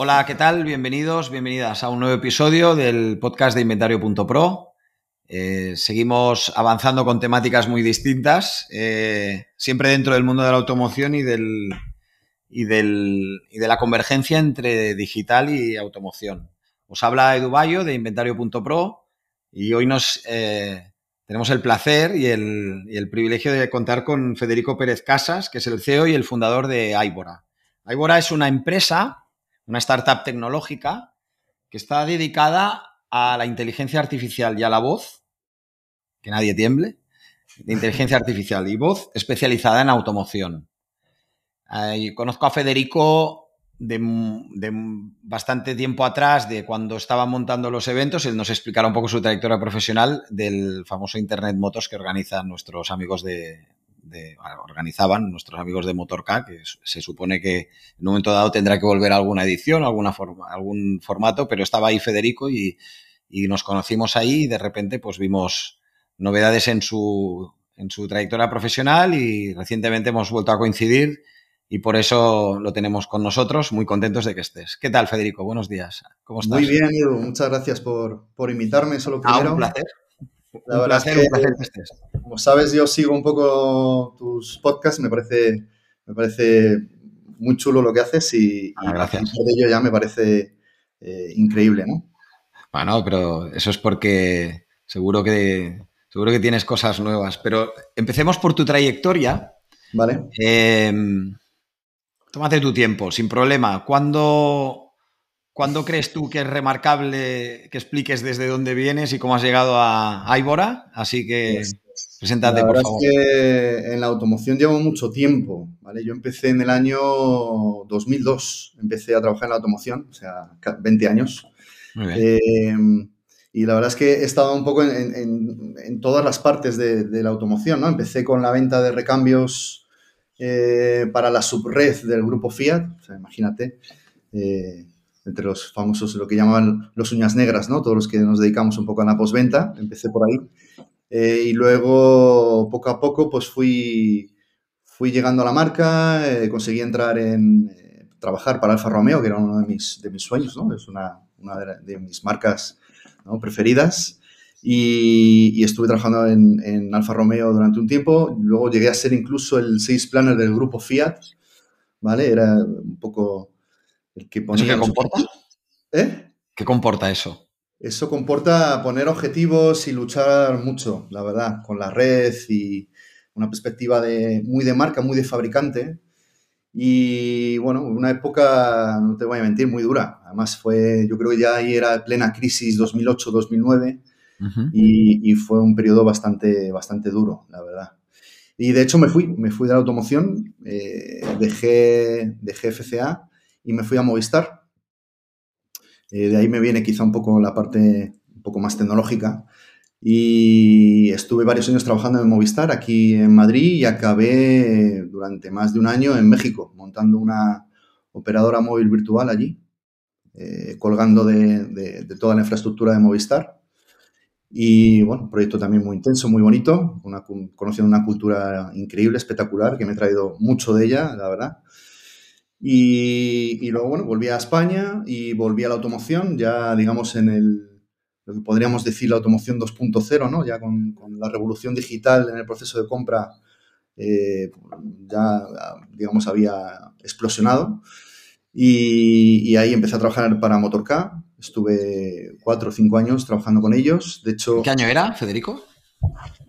Hola, ¿qué tal? Bienvenidos, bienvenidas a un nuevo episodio del podcast de Inventario.pro. Eh, seguimos avanzando con temáticas muy distintas, eh, siempre dentro del mundo de la automoción y, del, y, del, y de la convergencia entre digital y automoción. Os habla Edu Bayo de Inventario.pro y hoy nos eh, tenemos el placer y el, y el privilegio de contar con Federico Pérez Casas, que es el CEO y el fundador de Aibora. Aibora es una empresa una startup tecnológica que está dedicada a la inteligencia artificial y a la voz, que nadie tiemble, de inteligencia artificial y voz especializada en automoción. Eh, conozco a Federico de, de, bastante tiempo atrás, de cuando estaba montando los eventos, él nos explicará un poco su trayectoria profesional del famoso Internet Motos que organizan nuestros amigos de, de, organizaban nuestros amigos de Motorca, que se supone que en un momento dado tendrá que volver a alguna edición, alguna forma, algún formato, pero estaba ahí Federico y, y, nos conocimos ahí y de repente pues vimos novedades en su, en su trayectoria profesional y recientemente hemos vuelto a coincidir y por eso lo tenemos con nosotros, muy contentos de que estés. ¿Qué tal, Federico? Buenos días. ¿Cómo estás? Muy bien, Edu. Muchas gracias por, por invitarme. Solo primero. Ah, un placer. La un verdad placer, es que, un placer que estés. como sabes, yo sigo un poco tus podcasts, me parece, me parece muy chulo lo que haces y, ah, gracias. y de ello ya me parece eh, increíble, ¿no? Bueno, pero eso es porque seguro que, seguro que tienes cosas nuevas. Pero empecemos por tu trayectoria. Vale. Eh, tómate tu tiempo, sin problema. ¿Cuándo, ¿Cuándo crees tú que es remarcable que expliques desde dónde vienes y cómo has llegado a Aibora? Así que Pues, preséntate, la por verdad favor. es que en la automoción llevo mucho tiempo, ¿vale? Yo empecé en el año 2002, empecé a trabajar en la automoción, o sea, 20 años. Muy bien. Eh, y la verdad es que he estado un poco en, en, en todas las partes de, de, la automoción, ¿no? Empecé con la venta de recambios eh, para la subred del grupo Fiat, o sea, imagínate, eh, entre los famosos, lo que llamaban los uñas negras, ¿no? Todos los que nos dedicamos un poco a la postventa, empecé por ahí. Eh, y luego, poco a poco, pues fui, fui llegando a la marca, eh, conseguí entrar en eh, trabajar para Alfa Romeo, que era uno de mis, de mis sueños, ¿no? Es una, una de, mis marcas preferidas. Y, estuve trabajando en, en, Alfa Romeo durante un tiempo. Luego llegué a ser incluso el sales planner del grupo Fiat, ¿vale? Era un poco el que ponía... ¿Eso qué comporta? ¿Eh? ¿Qué comporta eso? Eso comporta poner objetivos y luchar mucho, la verdad, con la red y una perspectiva de, muy de marca, muy de fabricante. Y bueno, una época, no te voy a mentir, muy dura. Además fue, yo creo que ya ahí era plena crisis 2008-2009 uh -huh. y, y, fue un periodo bastante, bastante duro, la verdad. Y de hecho me fui, me fui de la automoción, eh, dejé, dejé FCA y me fui a Movistar. Eh, de ahí me viene quizá un poco la parte un poco más tecnológica. Y estuve varios años trabajando en Movistar aquí en Madrid y acabé durante más de un año en México, montando una operadora móvil virtual allí, eh, colgando de, toda la infraestructura de Movistar. Y bueno, un proyecto también muy intenso, muy bonito, una, conociendo una cultura increíble, espectacular, que me he traído mucho de ella, la verdad. Y, y, luego, bueno, volví a España y volví a la automoción, ya digamos en el, lo que podríamos decir la automoción 2.0, ¿no? Ya con, con, la revolución digital en el proceso de compra, eh, ya, digamos, había explosionado. Y, y, ahí empecé a trabajar para Motorca. Estuve cuatro o cinco años trabajando con ellos. De hecho... ¿Qué año era, Federico?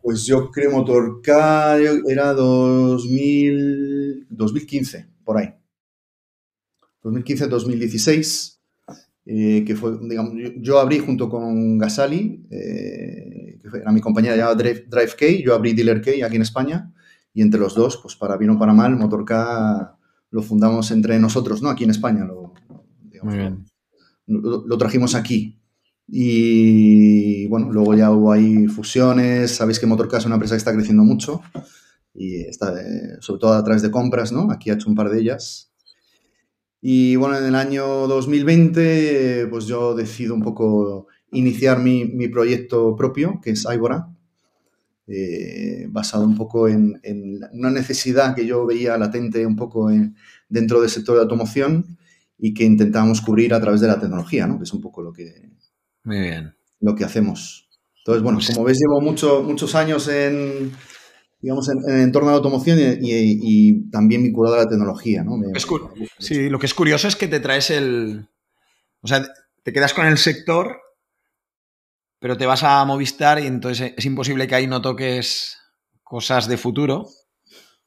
Pues yo creo Motorca era 2000, 2015, por ahí. 2015-2016, eh, que fue, digamos, yo, yo, abrí junto con Gasali, eh, que era mi compañera llamada Drive, Drive K, yo abrí Dealer K aquí en España, y entre los dos, pues para bien o para mal, Motorca lo fundamos entre nosotros, ¿no? Aquí en España, lo, digamos, Muy bien. lo, trajimos aquí. Y bueno, luego ya hubo ahí fusiones. Sabéis que Motorcast es una empresa que está creciendo mucho y está, eh, sobre todo a través de compras, ¿no? Aquí ha hecho un par de ellas. Y bueno, en el año 2020, pues yo decido un poco iniciar mi, mi proyecto propio, que es Ibora, eh, basado un poco en, una necesidad que yo veía latente un poco dentro del sector de automoción y que intentábamos cubrir a través de la tecnología, ¿no? que es un poco lo que, Muy bien. Lo que hacemos. Entonces, bueno, pues como ves, llevo mucho, muchos años en, digamos, en, el entorno de la automoción y, también vinculado a la tecnología. ¿no? sí, lo que es curioso es que te traes el... O sea, te quedas con el sector pero te vas a Movistar y entonces es imposible que ahí no toques cosas de futuro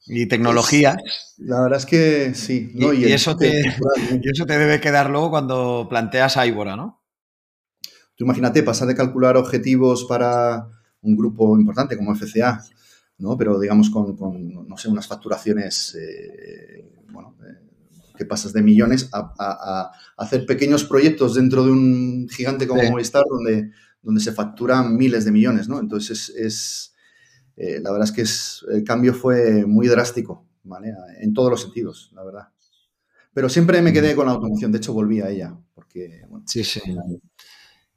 y tecnología. la verdad es que sí. Y, eso te, eso te debe quedar luego cuando planteas a Ibora, ¿no? Tú imagínate, pasar de calcular objetivos para un grupo importante como FCA, ¿no? Pero digamos con, no sé, unas facturaciones, eh, bueno, eh, que pasas de millones a, hacer pequeños proyectos dentro de un gigante como Movistar donde donde se facturan miles de millones, ¿no? Entonces, es, eh, la verdad es que es, el cambio fue muy drástico, ¿vale? En todos los sentidos, la verdad. Pero siempre me quedé con la automoción, de hecho volví a ella, porque, bueno, Sí, sí.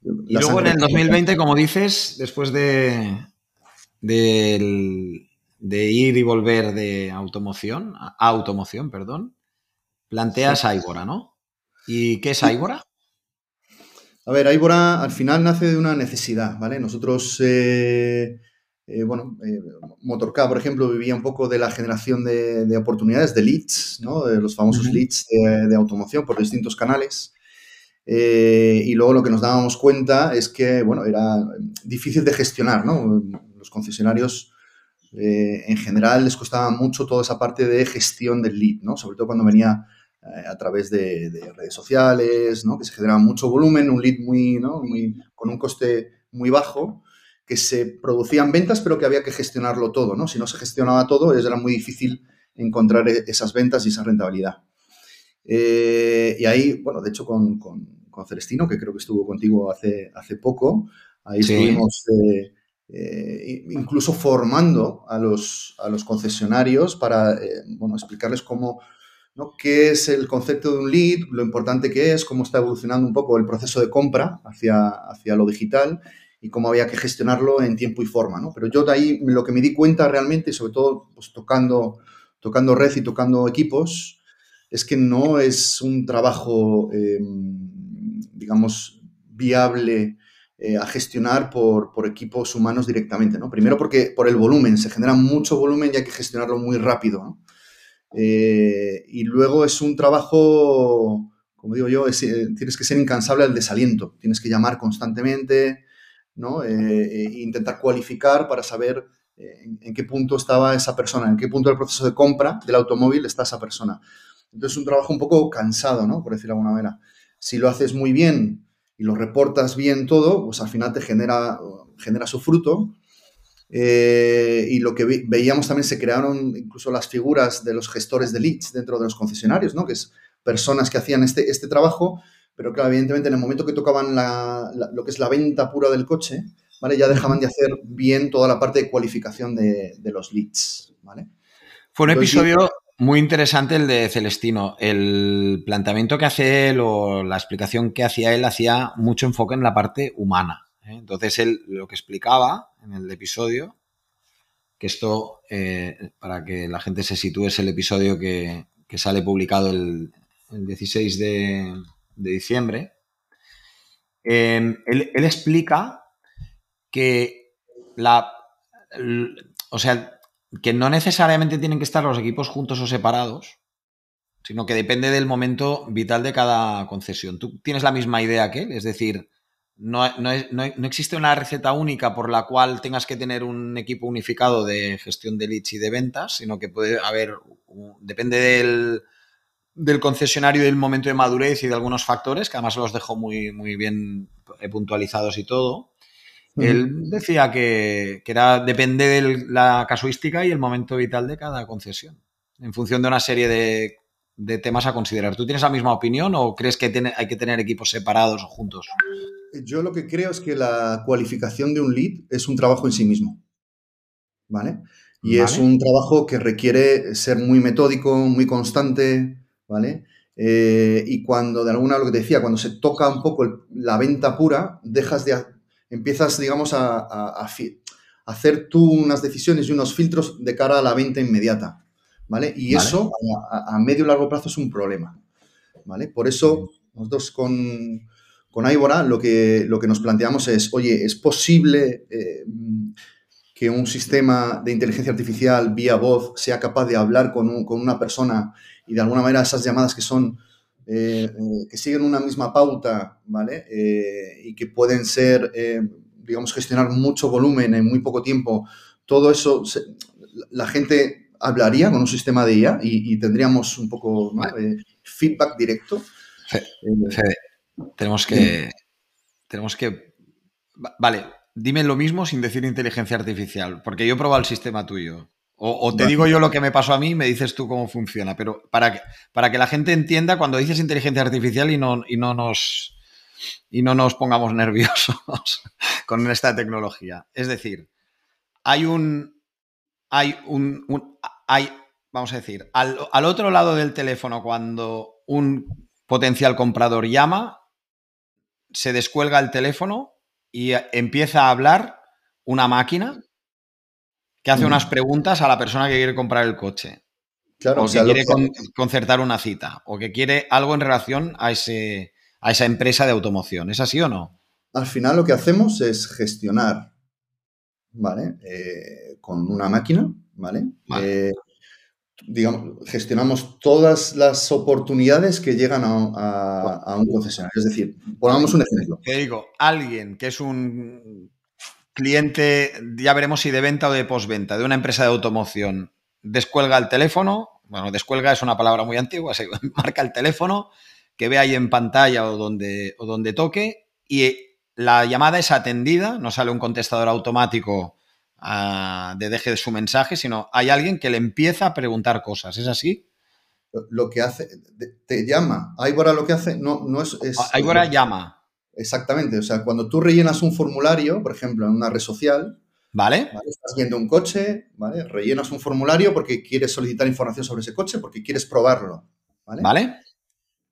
y luego en el 2020, como dices, después de, de, ir y volver de automoción, automoción, perdón, planteas sí. ¿no? ¿Y qué es Aibora? A ver, Aibora al final nace de una necesidad, ¿vale? Nosotros, eh, eh, bueno, eh, Motorca, por ejemplo, vivía un poco de la generación de, oportunidades, de leads, ¿no? De los famosos leads de, automoción por distintos canales. y luego lo que nos dábamos cuenta es que, bueno, era difícil de gestionar, ¿no? Los concesionarios en general les costaba mucho toda esa parte de gestión del lead, ¿no? Sobre todo cuando venía eh, a través de, redes sociales, ¿no? que se generaba mucho volumen, un lead muy, ¿no? muy, con un coste muy bajo, que se producían ventas, pero que había que gestionarlo todo. ¿no? Si no se gestionaba todo, era muy difícil encontrar e, esas ventas y esa rentabilidad. Eh, y ahí, bueno, de hecho con, con, Celestino, que creo que estuvo contigo hace, hace poco, ahí estuvimos eh, incluso formando a los, a los concesionarios para, bueno, explicarles cómo ¿no? ¿Qué es el concepto de un lead? Lo importante que es, cómo está evolucionando un poco el proceso de compra hacia, hacia lo digital y cómo había que gestionarlo en tiempo y forma, ¿no? Pero yo de ahí lo que me di cuenta realmente, sobre todo pues, tocando, tocando red y tocando equipos, es que no es un trabajo, em, digamos, viable eh, a gestionar por, por, equipos humanos directamente, ¿no? Primero porque por el volumen, se genera mucho volumen y hay que gestionarlo muy rápido. Eh, y luego es un trabajo, como digo yo, eh, tienes que ser incansable al desaliento, tienes que llamar constantemente, ¿no? E intentar cualificar para saber en, qué punto estaba esa persona, en qué punto del proceso de compra del automóvil está esa persona. Entonces es un trabajo un poco cansado, ¿no? Por decirlo de alguna manera. Si lo haces muy bien y lo reportas bien todo, pues al final te genera, genera su fruto eh, y lo que veíamos también se crearon incluso las figuras de los gestores de leads dentro de los concesionarios, ¿no? Que es personas que hacían este, este trabajo, pero claro, evidentemente en el momento que tocaban lo que es la venta pura del coche, ¿vale? Ya dejaban de hacer bien toda la parte de cualificación de, los leads, ¿vale? Fue un episodio muy interesante el de Celestino. El planteamiento que hace él o la explicación que hacía él hacía mucho enfoque en la parte humana. ¿eh? Entonces él lo que explicaba en el episodio, que esto, eh, para que la gente se sitúe, es el episodio que, sale publicado el, 16 de, diciembre, em, él, explica que la... O sea, que no necesariamente tienen que estar los equipos juntos o separados, sino que depende del momento vital de cada concesión. ¿Tú tienes la misma idea que él? Es decir, no, existe una receta única por la cual tengas que tener un equipo unificado de gestión de leads y de ventas, sino que puede haber, depende del, del concesionario y del momento de madurez y de algunos factores, que además los dejó muy, muy bien eh, puntualizados y todo. Él decía que, era, depende de la casuística y el momento vital de cada concesión, en función de una serie de de temas a considerar. ¿Tú tienes la misma opinión o crees que tiene, hay que tener equipos separados o juntos? Yo lo que creo es que la cualificación de un lead es un trabajo en sí mismo. ¿Vale? Y es un trabajo que requiere ser muy metódico, muy constante, ¿vale? Eh, y cuando, de alguna, lo que te decía, cuando se toca un poco la venta pura, dejas de, empiezas, digamos, a, hacer tú unas decisiones y unos filtros de cara a la venta inmediata, ¿vale? Y eso a, medio y largo plazo es un problema, ¿vale? Por eso nosotros con, con Ivora lo que, lo que nos planteamos es, oye, ¿es posible eh, que un sistema de inteligencia artificial vía voz sea capaz de hablar con, con una persona y de alguna manera esas llamadas que son eh, eh, que siguen una misma pauta, ¿vale? Eh, y que pueden ser, digamos, gestionar mucho volumen en muy poco tiempo, todo eso, la gente hablaría con un sistema de IA y, tendríamos un poco feedback directo. tenemos que... Tenemos que... Vale, dime lo mismo sin decir inteligencia artificial, porque yo he probado el sistema tuyo. O, te digo yo lo que me pasó a mí y me dices tú cómo funciona. Pero para que, para que la gente entienda, cuando dices inteligencia artificial y no, y no, nos, y no nos pongamos nerviosos con esta tecnología. Es decir, hay un. Hay un. hay, vamos a decir, al, al otro lado del teléfono, cuando un potencial comprador llama, se descuelga el teléfono y empieza a hablar una máquina que hace unas preguntas a la persona que quiere comprar el coche. Claro, o, que quiere concertar una cita. O que quiere algo en relación a, ese, a esa empresa de automoción. ¿Es así o no? Al final lo que hacemos es gestionar, ¿vale? Eh, con una máquina, ¿vale? Eh, digamos, gestionamos todas las oportunidades que llegan a, a un concesionario. Es decir, pongamos un ejemplo. Te digo, alguien que es un cliente, ya veremos si de venta o de postventa, de una empresa de automoción, descuelga el teléfono, bueno, descuelga es una palabra muy antigua, se marca el teléfono, que ve ahí en pantalla o donde, o donde toque, y la llamada es atendida, no sale un contestador automático ah, de deje de su mensaje, sino hay alguien que le empieza a preguntar cosas, ¿es así? Lo que hace, te llama. Aibora lo que hace no, no es... es llama. Exactamente, o sea, cuando tú rellenas un formulario, por ejemplo, en una red social, ¿Vale? Estás viendo un coche, ¿vale? Rellenas un formulario porque quieres solicitar información sobre ese coche, porque quieres probarlo, ¿vale? ¿Vale?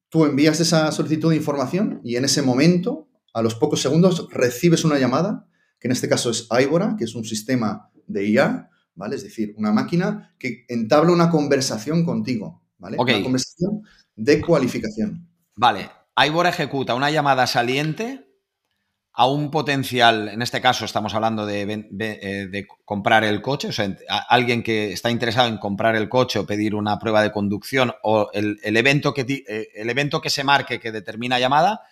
Tú envías esa solicitud de información y en ese momento, a los pocos segundos, recibes una llamada, que en este caso es Ibora, que es un sistema de IA, ¿vale? Es decir, una máquina que entabla una conversación contigo, ¿vale? Una conversación de cualificación. Vale, Ivor ejecuta una llamada saliente a un potencial, en este caso estamos hablando de, eh, comprar el coche, o sea, alguien que está interesado en comprar el coche o pedir una prueba de conducción o el, evento, que, eh, el evento que se marque que determina llamada,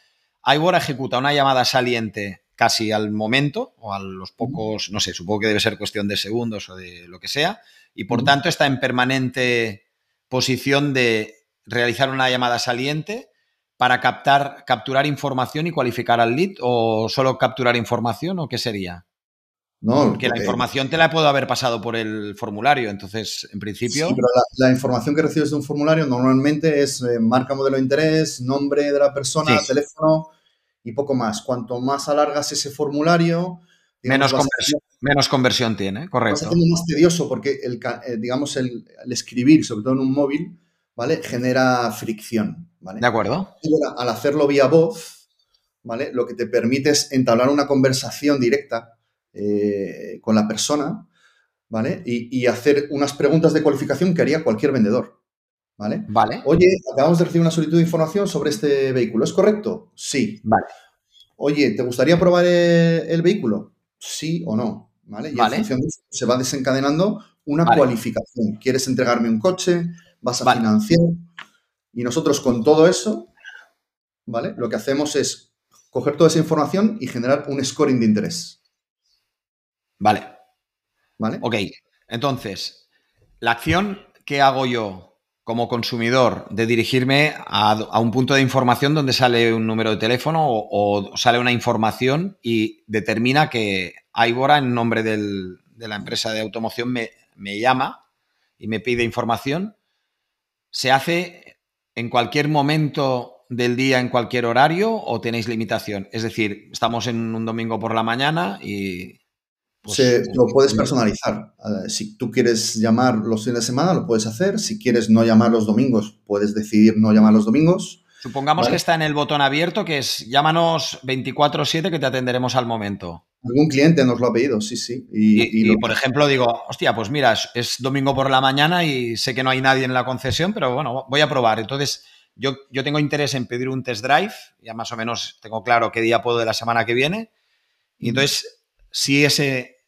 Ivor ejecuta una llamada saliente casi al momento o a los pocos, no sé, supongo que debe ser cuestión de segundos o de lo que sea, y por tanto está en permanente posición de realizar una llamada saliente para captar, capturar información y cualificar al lead o solo capturar información o qué sería? No, porque la información te la puedo haber pasado por el formulario, entonces, en principio... Sí, pero la, información que recibes de un formulario normalmente es eh, marca, modelo de interés, nombre de la persona, teléfono y poco más. Cuanto más alargas ese formulario... menos, conversión, menos conversión tiene, correcto. Es más tedioso porque, el, eh, digamos, el, escribir, sobre todo en un móvil, ¿vale? Genera fricción. De acuerdo. al hacerlo vía voz, ¿vale? Lo que te permite es entablar una conversación directa eh, con la persona, ¿vale? Y, hacer unas preguntas de cualificación que haría cualquier vendedor. ¿Vale? Vale. Oye, acabamos de recibir una solicitud de información sobre este vehículo. ¿Es correcto? Sí. Vale. Oye, ¿te gustaría probar el, vehículo? Sí o no. ¿Vale? Y vale. en función de eso se va desencadenando una cualificación. ¿Quieres entregarme un coche? ¿Vas a financiar? Y nosotros con todo eso, ¿vale? Lo que hacemos es coger toda esa información y generar un scoring de interés. Vale. ¿Vale? Ok. Entonces, la acción que hago yo como consumidor de dirigirme a, un punto de información donde sale un número de teléfono o, sale una información y determina que Aibora, en nombre de la empresa de automoción, me, me llama y me pide información, se hace en cualquier momento del día, en cualquier horario, o tenéis limitación? Es decir, estamos en un domingo por la mañana y... Pues, lo puedes personalizar. Eh, si tú quieres llamar los fines de semana, lo puedes hacer. Si quieres no llamar los domingos, puedes decidir no llamar los domingos. Supongamos que está en el botón abierto, que es llámanos 24/7 que te atenderemos al momento. Algún cliente nos lo ha pedido, sí, sí. Y, por ejemplo digo, hostia, pues mira, es, domingo por la mañana y sé que no hay nadie en la concesión, pero bueno, voy a probar. Entonces, yo, yo tengo interés en pedir un test drive, ya más o menos tengo claro qué día puedo de la semana que viene. Y entonces, si ese,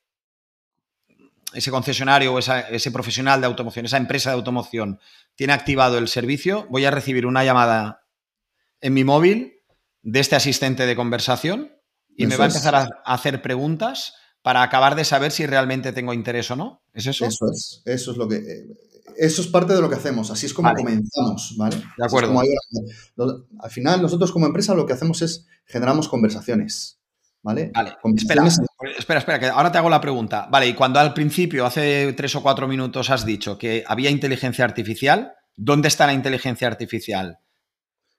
ese concesionario o ese profesional de automoción, esa empresa de automoción, tiene activado el servicio, voy a recibir una llamada en mi móvil de este asistente de conversación y me va a empezar a hacer preguntas para acabar de saber si realmente tengo interés o no. ¿Es eso? Eso es, eso es lo que... Eh, eso es parte de lo que hacemos, así es como comenzamos, ¿vale? De acuerdo. al final, nosotros como empresa lo que hacemos es generamos conversaciones, ¿vale? Vale, espera, espera, espera, que ahora te hago la pregunta. Vale, y cuando al principio, hace tres o cuatro minutos, has dicho que había inteligencia artificial, ¿dónde está la inteligencia artificial?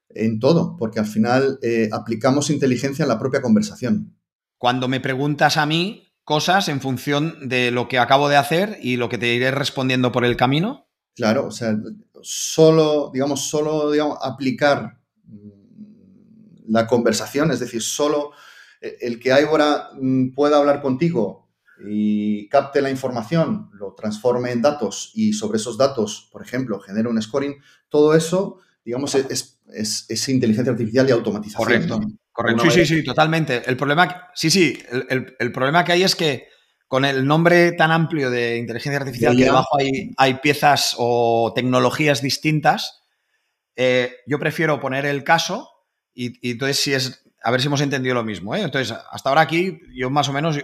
En todo, porque al final eh, aplicamos inteligencia en la propia conversación. Cuando me preguntas a mí cosas en función de lo que acabo de hacer y lo que te iré respondiendo por el camino. Claro, o sea, solo, digamos, solo digamos, aplicar mm, la conversación, es decir, solo eh, el que Aibora mm, pueda hablar contigo y capte la información, lo transforme en datos y sobre esos datos, por ejemplo, genere un scoring, todo eso, digamos, es es, inteligencia artificial y automatización. Correcto, correcto. Sí, sí, sí, totalmente. El problema, sí, sí, el, problema que hay es que con el nombre tan amplio de inteligencia artificial, que debajo hay, hay, piezas o tecnologías distintas, eh, yo prefiero poner el caso y, entonces si es, a ver si hemos entendido lo mismo. ¿eh? Entonces, hasta ahora aquí, yo más o menos,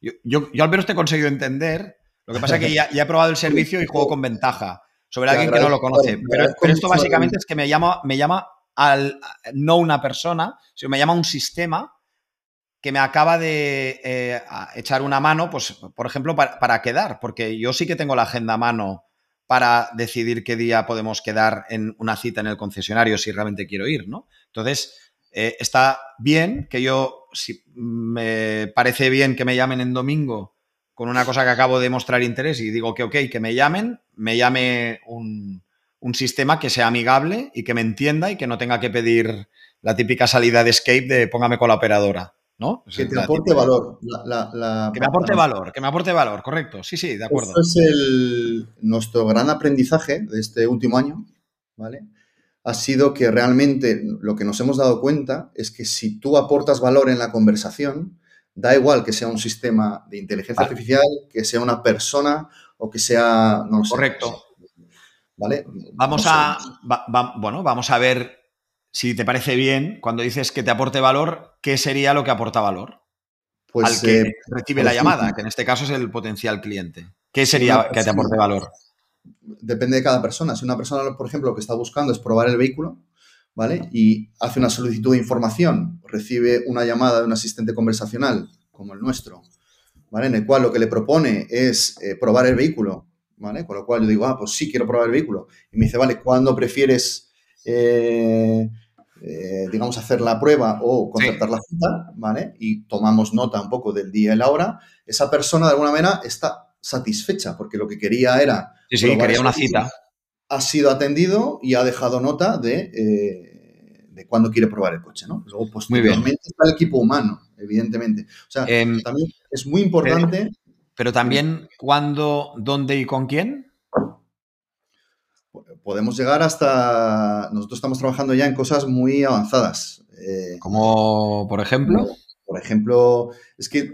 yo, yo, al menos te he conseguido entender. Lo que pasa es que ya, ya he probado el servicio y juego con ventaja sobre alguien que no lo conoce. Pero, esto básicamente es que me llama, me llama al, no una persona, sino me llama un sistema que me acaba de eh, echar una mano, pues, por ejemplo, para, quedar, porque yo sí que tengo la agenda a mano para decidir qué día podemos quedar en una cita en el concesionario si realmente quiero ir, ¿no? Entonces, eh, está bien que yo, si me parece bien que me llamen en domingo con una cosa que acabo de mostrar interés y digo que ok, que me llamen, me llame un, sistema que sea amigable y que me entienda y que no tenga que pedir la típica salida de escape de póngame con la operadora. ¿no? Que te aporte valor. que me aporte valor, que me aporte valor, correcto. Sí, sí, de acuerdo. Eso es el, nuestro gran aprendizaje de este último año, ¿vale? Ha sido que realmente lo que nos hemos dado cuenta es que si tú aportas valor en la conversación, Da igual que sea un sistema de inteligencia artificial, que sea una persona o que sea, no Correcto. ¿Vale? Vamos a, bueno, vamos a ver si te parece bien, cuando dices que te aporte valor, ¿qué sería lo que aporta valor? Pues, al que eh, recibe la llamada, que en este caso es el potencial cliente. ¿Qué sería que te aporte valor? Depende de cada persona. Si una persona, por ejemplo, lo que está buscando es probar el vehículo, ¿vale? Y hace una solicitud de información, recibe una llamada de un asistente conversacional como el nuestro, ¿vale? En el cual lo que le propone es eh, probar el vehículo, ¿vale? Con lo cual yo digo, ah, pues sí, quiero probar el vehículo. Y me dice, vale, ¿cuándo prefieres, eh, eh, digamos, hacer la prueba o concertar la cita, ¿vale? Y tomamos nota un poco del día y la hora. Esa persona, de alguna manera, está satisfecha porque lo que quería era... Sí, sí, quería una cita ha sido atendido y ha dejado nota de, eh, de cuándo quiere probar el coche, ¿no? Luego, posteriormente, está el equipo humano, evidentemente. O sea, em, también es muy importante... Pero, también, ¿cuándo, dónde y con quién? Podemos llegar hasta... Nosotros estamos trabajando ya en cosas muy avanzadas. Eh, Como, por ejemplo... Por ejemplo, es que eh,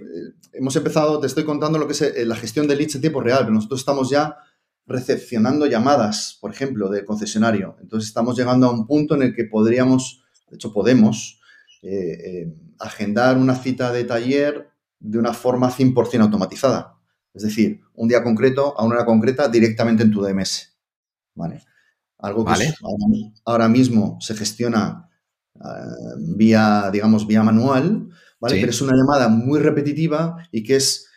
hemos empezado, te estoy contando lo que es la gestión de leads en tiempo real, pero nosotros estamos ya recepcionando llamadas, por ejemplo, del concesionario. Entonces estamos llegando a un punto en el que podríamos, de hecho podemos, eh, eh, agendar una cita de taller de una forma 100% automatizada. Es decir, un día concreto, a una hora concreta, directamente en tu DMS. ¿Vale? Algo que ahora, mismo se gestiona eh, vía, digamos, vía manual, ¿vale? Pero es una llamada muy repetitiva y que es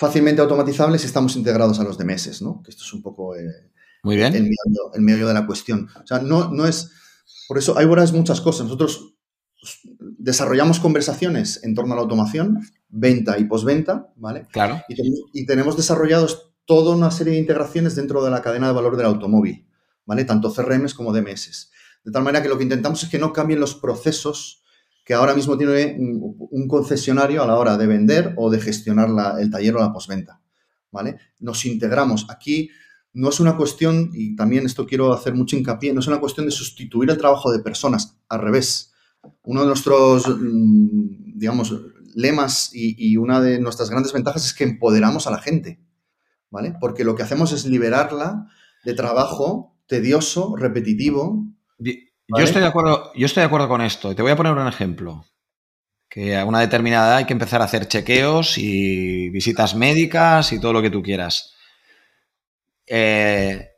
fácilmente automatizable si estamos integrados a los de meses, ¿no? Que esto es un poco eh, Muy bien. El medio, de la cuestión. O sea, no, no es... Por eso hay es muchas cosas. Nosotros desarrollamos conversaciones en torno a la automación, venta y postventa, ¿vale? Claro. Y, tenemos desarrollados toda una serie de integraciones dentro de la cadena de valor del automóvil, ¿vale? Tanto CRMs como DMS. De tal manera que lo que intentamos es que no cambien los procesos que ahora mismo tiene un, concesionario a la hora de vender o de gestionar el taller o la postventa, ¿vale? Nos integramos. Aquí no es una cuestión, y también esto quiero hacer mucho hincapié, no es una cuestión de sustituir el trabajo de personas, al revés. Uno de nuestros, mm, digamos, lemas y, una de nuestras grandes ventajas es que empoderamos a la gente, ¿vale? Porque lo que hacemos es liberarla de trabajo tedioso, repetitivo. Yo, estoy de acuerdo, yo estoy de acuerdo con esto. Te voy a poner un ejemplo. Que a una determinada edad hay que empezar a hacer chequeos y visitas médicas y todo lo que tú quieras. Eh,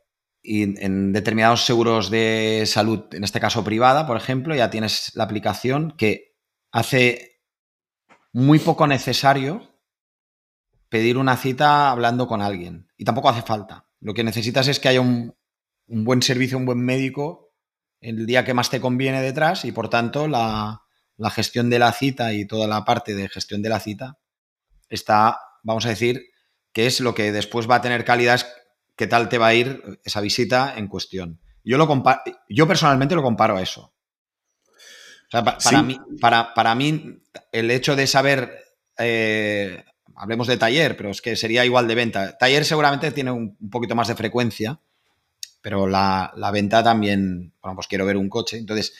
y en determinados seguros de salud, en este caso privada, por ejemplo, ya tienes la aplicación que hace muy poco necesario pedir una cita hablando con alguien. Y tampoco hace falta. Lo que necesitas es que haya un, buen servicio, un buen médico el día que más te conviene detrás y por tanto la, la gestión de la cita y toda la parte de gestión de la cita está, vamos a decir, que es lo que después va a tener calidad qué tal te va a ir esa visita en cuestión. Yo, lo yo personalmente lo comparo a eso. para, mí, para, mí, el hecho de saber, eh, hablemos de taller, pero es que sería igual de venta. Taller seguramente tiene un, poquito más de frecuencia, pero la, venta también, bueno, pues quiero ver un coche. Entonces,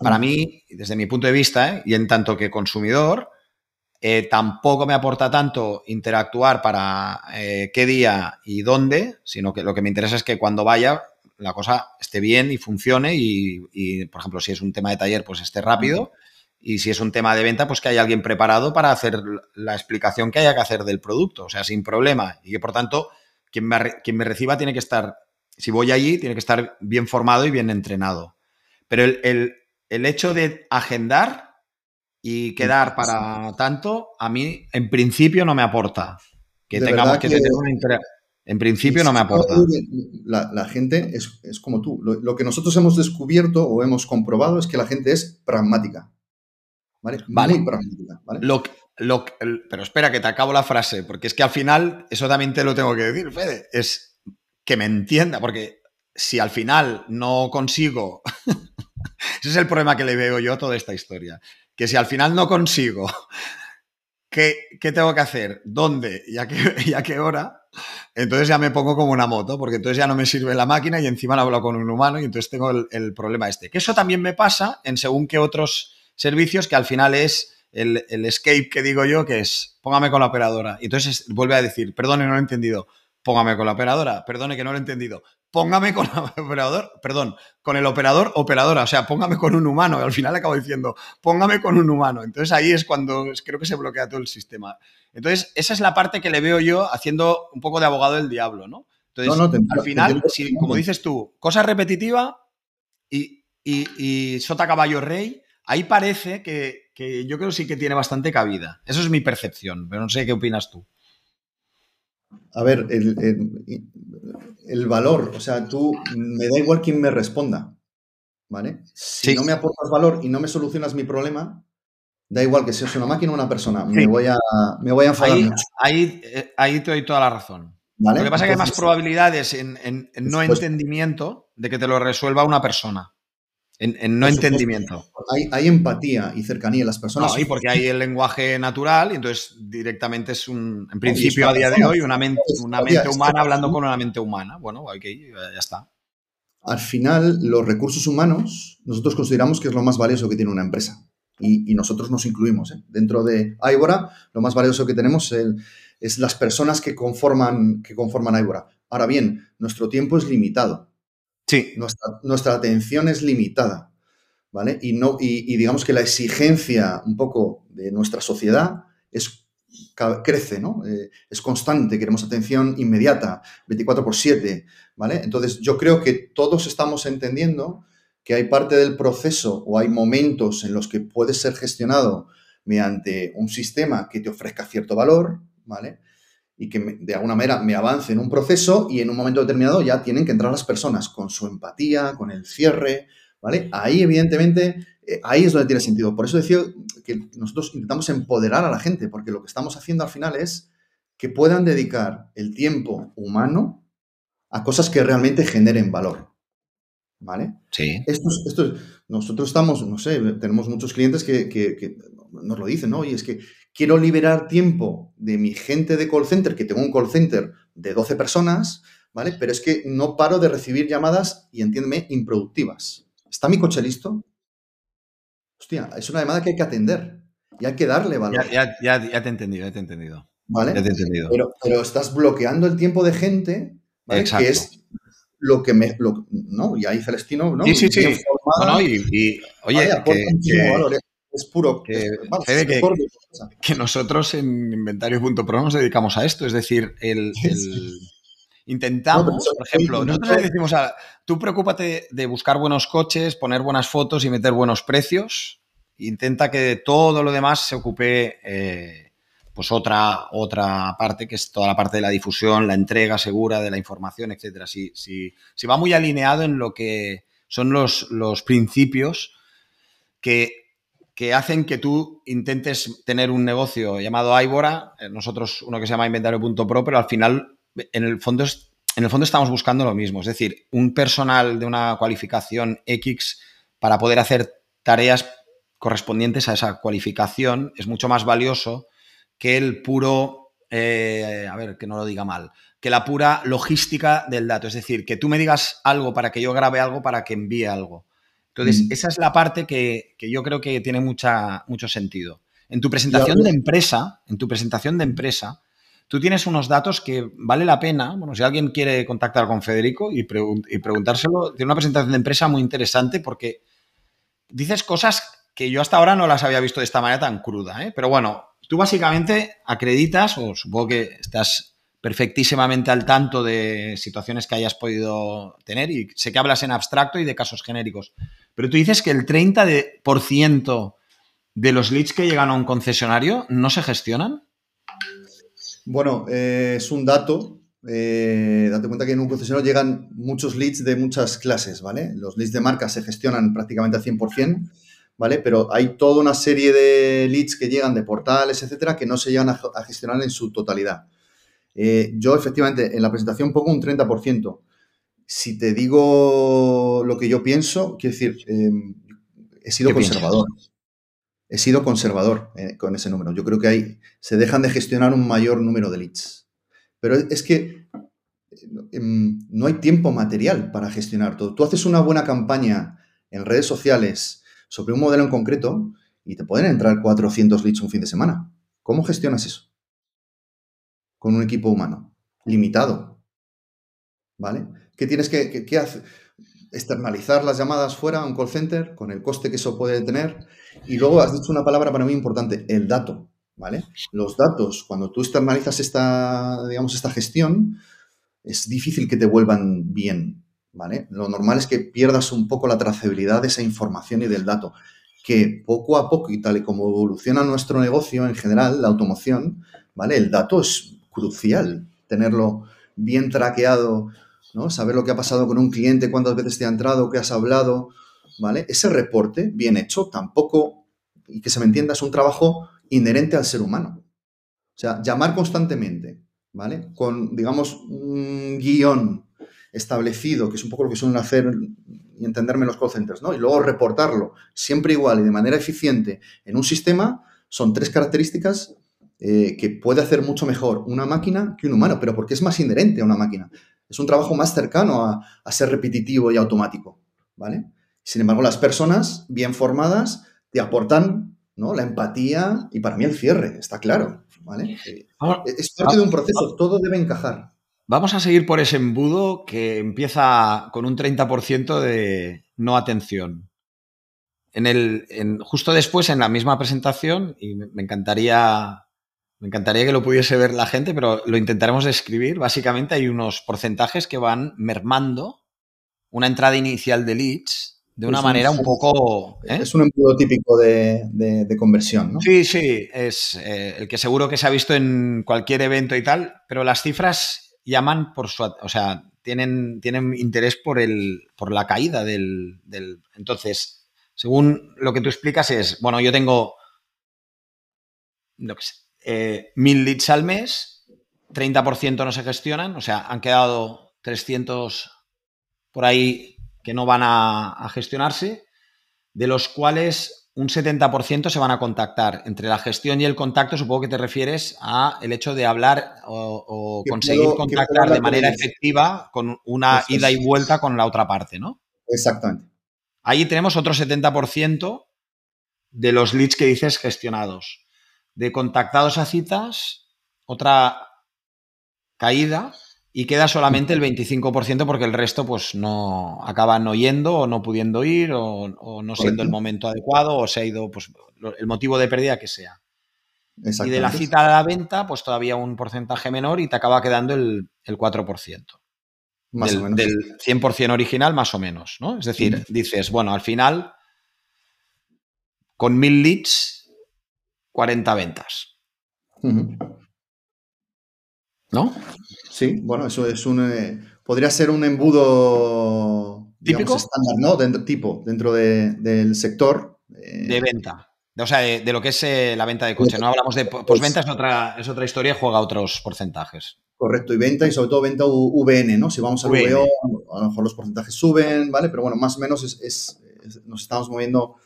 para mí, desde mi punto de vista, ¿eh? y en tanto que consumidor, eh, tampoco me aporta tanto interactuar para eh, qué día y dónde, sino que lo que me interesa es que cuando vaya la cosa esté bien y funcione y, por ejemplo, si es un tema de taller, pues esté rápido y si es un tema de venta, pues que haya alguien preparado para hacer la explicación que haya que hacer del producto, o sea, sin problema y que por tanto quien me, quien me reciba tiene que estar, si voy allí, tiene que estar bien formado y bien entrenado. Pero el, el hecho de agendar y quedar para tanto, a mí en principio no me aporta. Que tengamos que, tener una interés. En principio no me aporta. La, gente es, como tú. Lo, que nosotros hemos descubierto o hemos comprobado es que la gente es pragmática. ¿Vale? Muy pragmática. Lo, pero espera que te acabo la frase, porque es que al final, eso también te lo tengo que decir, Fede, es que me entienda, porque si al final no consigo, ese es el problema que le veo yo a toda esta historia que si al final no consigo, ¿qué, tengo que hacer? ¿Dónde? ¿Y a, qué, hora? Entonces ya me pongo como una moto, porque entonces ya no me sirve la máquina y encima no hablo con un humano y entonces tengo el, problema este. Que eso también me pasa en según qué otros servicios que al final es el, el, escape que digo yo, que es póngame con la operadora. Y entonces vuelve a decir, perdone, no lo he entendido. Póngame con la operadora, perdone que no lo he entendido póngame con el operador, perdón, con el operador, operadora, o sea, póngame con un humano. Y al final acabo diciendo, póngame con un humano. Entonces ahí es cuando creo que se bloquea todo el sistema. Entonces, esa es la parte que le veo yo haciendo un poco de abogado del diablo, ¿no? Entonces, al final, si, como dices tú, cosa repetitiva y, y, sota caballo rey, ahí parece que, que yo creo sí que tiene bastante cabida. Eso es mi percepción, pero no sé qué opinas tú. A ver, el, el valor, o sea, tú me da igual quién me responda, ¿vale? Si no me aportas valor y no me solucionas mi problema, da igual que seas una máquina o una persona, me, voy a, me voy a enfadar ahí, mucho. Eh, ahí, te doy toda la razón. Lo que pasa es que hay más probabilidades en, no entendimiento de que te lo resuelva una persona. En, no entendimiento. Hay, empatía y cercanía en las personas. No, porque hay el lenguaje natural y entonces directamente es un, en principio a día de hoy, una mente, una mente humana hablando con una mente humana. Bueno, ok, ya está. Al final, los recursos humanos, nosotros consideramos que es lo más valioso que tiene una empresa. Y, nosotros nos incluimos. ¿eh? Dentro de Aibora, lo más valioso que tenemos es, las personas que conforman, que conforman. Ahora bien, nuestro tiempo es limitado. Sí. Nuestra, atención es limitada, ¿vale? Y, no, y, digamos que la exigencia un poco de nuestra sociedad es, crece, ¿no? Eh, es constante, queremos atención inmediata, 24 por 7, ¿vale? Entonces yo creo que todos estamos entendiendo que hay parte del proceso o hay momentos en los que puede ser gestionado mediante un sistema que te ofrezca cierto valor, ¿vale? Y que de alguna manera me avance en un proceso y en un momento determinado ya tienen que entrar las personas con su empatía, con el cierre, ¿vale? Ahí, evidentemente, eh, ahí es donde tiene sentido. Por eso decía que nosotros intentamos empoderar a la gente, porque lo que estamos haciendo al final es que puedan dedicar el tiempo humano a cosas que realmente generen valor. ¿Vale? Sí. Esto, esto, nosotros estamos, no sé, tenemos muchos clientes que, nos lo dicen, ¿no? Y es que quiero liberar tiempo de mi gente de call center, que tengo un call center de 12 personas, ¿vale? Pero es que no paro de recibir llamadas y entiéndeme, improductivas. ¿Está mi coche listo? Hostia, es una llamada que hay que atender y hay que darle valor. Ya, ya, ya, te he entendido, ya te he entendido. ¿Vale? Ya te he entendido. Pero, pero estás bloqueando el tiempo de gente, ¿vale? Exacto. Que es lo que me. Lo, ¿No? Y ahí Celestino, ¿no? Sí, sí, sí. Formada, No, no, y, y, oye, vale, que, que- valor, ¿eh? Es puro. que- es- vamos, Fede, es que- nosotros en inventario.pro nos dedicamos a esto. Es decir, el, intentamos, No, por ejemplo, nosotros no- le decimos a tú preocúpate de buscar buenos coches, poner buenas fotos y meter buenos precios. Intenta que de todo lo demás se ocupe eh, pues otra, otra parte, que es toda la parte de la difusión, la entrega segura de la información, etcétera. Si, si, si va muy alineado en lo que son los, los principios que, que hacen que tú intentes tener un negocio llamado Ibora, eh, nosotros uno que se llama inventario.pro, pero al final, en el fondo es- en el fondo estamos buscando lo mismo, es decir, un personal de una cualificación X para poder hacer tareas correspondientes a esa cualificación es mucho más valioso que el puro, eh, a ver, que no lo diga mal, que la pura logística del dato, es decir, que tú me digas algo para que yo grabe algo, para que envíe algo. Entonces, Mm. esa es la parte que, que yo creo que tiene mucha, mucho sentido. En tu presentación de empresa, en tu presentación de empresa, tú tienes unos datos que vale la pena, bueno, si alguien quiere contactar con Federico y, pregun- y preguntárselo, tiene una presentación de empresa muy interesante porque dices cosas que yo hasta ahora no las había visto de esta manera tan cruda, ¿eh? Pero bueno, tú básicamente acreditas, o supongo que estás perfectísimamente al tanto de situaciones que hayas podido tener y sé que hablas en abstracto y de casos genéricos, pero tú dices que el 30% de, los leads que llegan a un concesionario no se gestionan. Bueno, eh, es un dato. eh, date cuenta que en un concesionario llegan muchos leads de muchas clases, ¿vale? Los leads de marca se gestionan prácticamente al 100%, ¿vale? Pero hay toda una serie de leads que llegan de portales, etcétera, que no se llegan a gestionar en su totalidad. Eh, yo, efectivamente, en la presentación pongo un 30%. Si te digo lo que yo pienso, quiero decir, eh, he sido conservador. He sido conservador eh, con ese número. Yo creo que ahí se dejan de gestionar un mayor número de leads. Pero es que em, no hay tiempo material para gestionar todo. Tú haces una buena campaña en redes sociales sobre un modelo en concreto y te pueden entrar 400 leads un fin de semana. ¿Cómo gestionas eso? Con un equipo humano, limitado. ¿Vale? ¿Qué tienes que, que- hacer? Externalizar las llamadas fuera a un call center con el coste que eso puede tener. Y luego has dicho una palabra para mí importante, el dato. ¿Vale? Los datos, cuando tú externalizas esta, digamos, esta gestión, es difícil que te vuelvan bien, ¿vale? Lo normal es que pierdas un poco la trazabilidad de esa información y del dato, que poco a poco y tal y como evoluciona nuestro negocio en general, la automoción, ¿vale? El dato es crucial, tenerlo bien traqueado, ¿no? Saber lo que ha pasado con un cliente, cuántas veces te ha entrado, qué has hablado, ¿vale? Ese reporte bien hecho tampoco, y que se me entienda, es un trabajo inherente al ser humano. O sea, llamar constantemente, ¿vale? Con, digamos, un guion establecido, que es un poco lo que suelen hacer y entenderme los call centers, ¿no? Y luego reportarlo siempre igual y de manera eficiente en un sistema, son tres características eh, que puede hacer mucho mejor una máquina que un humano, pero porque es más inherente a una máquina. Es un trabajo más cercano a, a ser repetitivo y automático, ¿vale? Sin embargo, las personas bien formadas te aportan ¿no? la empatía y para mí el cierre, está claro, ¿vale? Eh, Es parte de un proceso, todo debe encajar. vamos a seguir por ese embudo que empieza con un 30% de no atención. En el, en- justo después, en la misma presentación, y me encantaría, me encantaría que lo pudiese ver la gente, pero lo intentaremos describir. Básicamente hay unos porcentajes que van mermando una entrada inicial de leads de una manera un poco... ¿eh? Es un embudo típico de, conversión, ¿no? Sí, sí, es eh, el que seguro que se ha visto en cualquier evento y tal, pero las cifras llaman por su... O sea, tienen, tienen interés por, el, por la caída del, del... Entonces, según lo que tú explicas es, bueno, yo tengo, no sé, eh, mil leads al mes, 30% no se gestionan, o sea, han quedado 300 por ahí que no van a, gestionarse, de los cuales un 70% se van a contactar. Entre la gestión y el contacto, supongo que te refieres a el hecho de hablar o, conseguir contactar de manera efectiva con una ida y vuelta con la otra parte, ¿no? Exactamente. Ahí tenemos otro 70% de los leads que dices gestionados. De contactados a citas, otra caída y queda solamente el 25% porque el resto pues no acaban no yendo o no pudiendo ir o, no siendo el momento adecuado o se ha ido pues el motivo de pérdida que sea. Y de la cita a la venta pues todavía un porcentaje menor y te acaba quedando el, 4%. Más del, o menos. Del 100% original más o menos, ¿no? Es decir, dices, bueno, al final con mil leads, 40 ventas. ¿No? Sí, bueno, eso es un. Eh, podría ser un embudo. ¿Típico? estándar, ¿no? Dentro, tipo, dentro del sector. Eh, de venta. O sea, de, lo que es eh, la venta de coche. No hablamos de postventa, es otra, es otra historia, juega otros porcentajes. Correcto, y venta, y sobre todo venta VN, ¿no? Si vamos al VO, a lo mejor los porcentajes suben, ¿vale? Pero bueno, más o menos es, nos estamos moviendo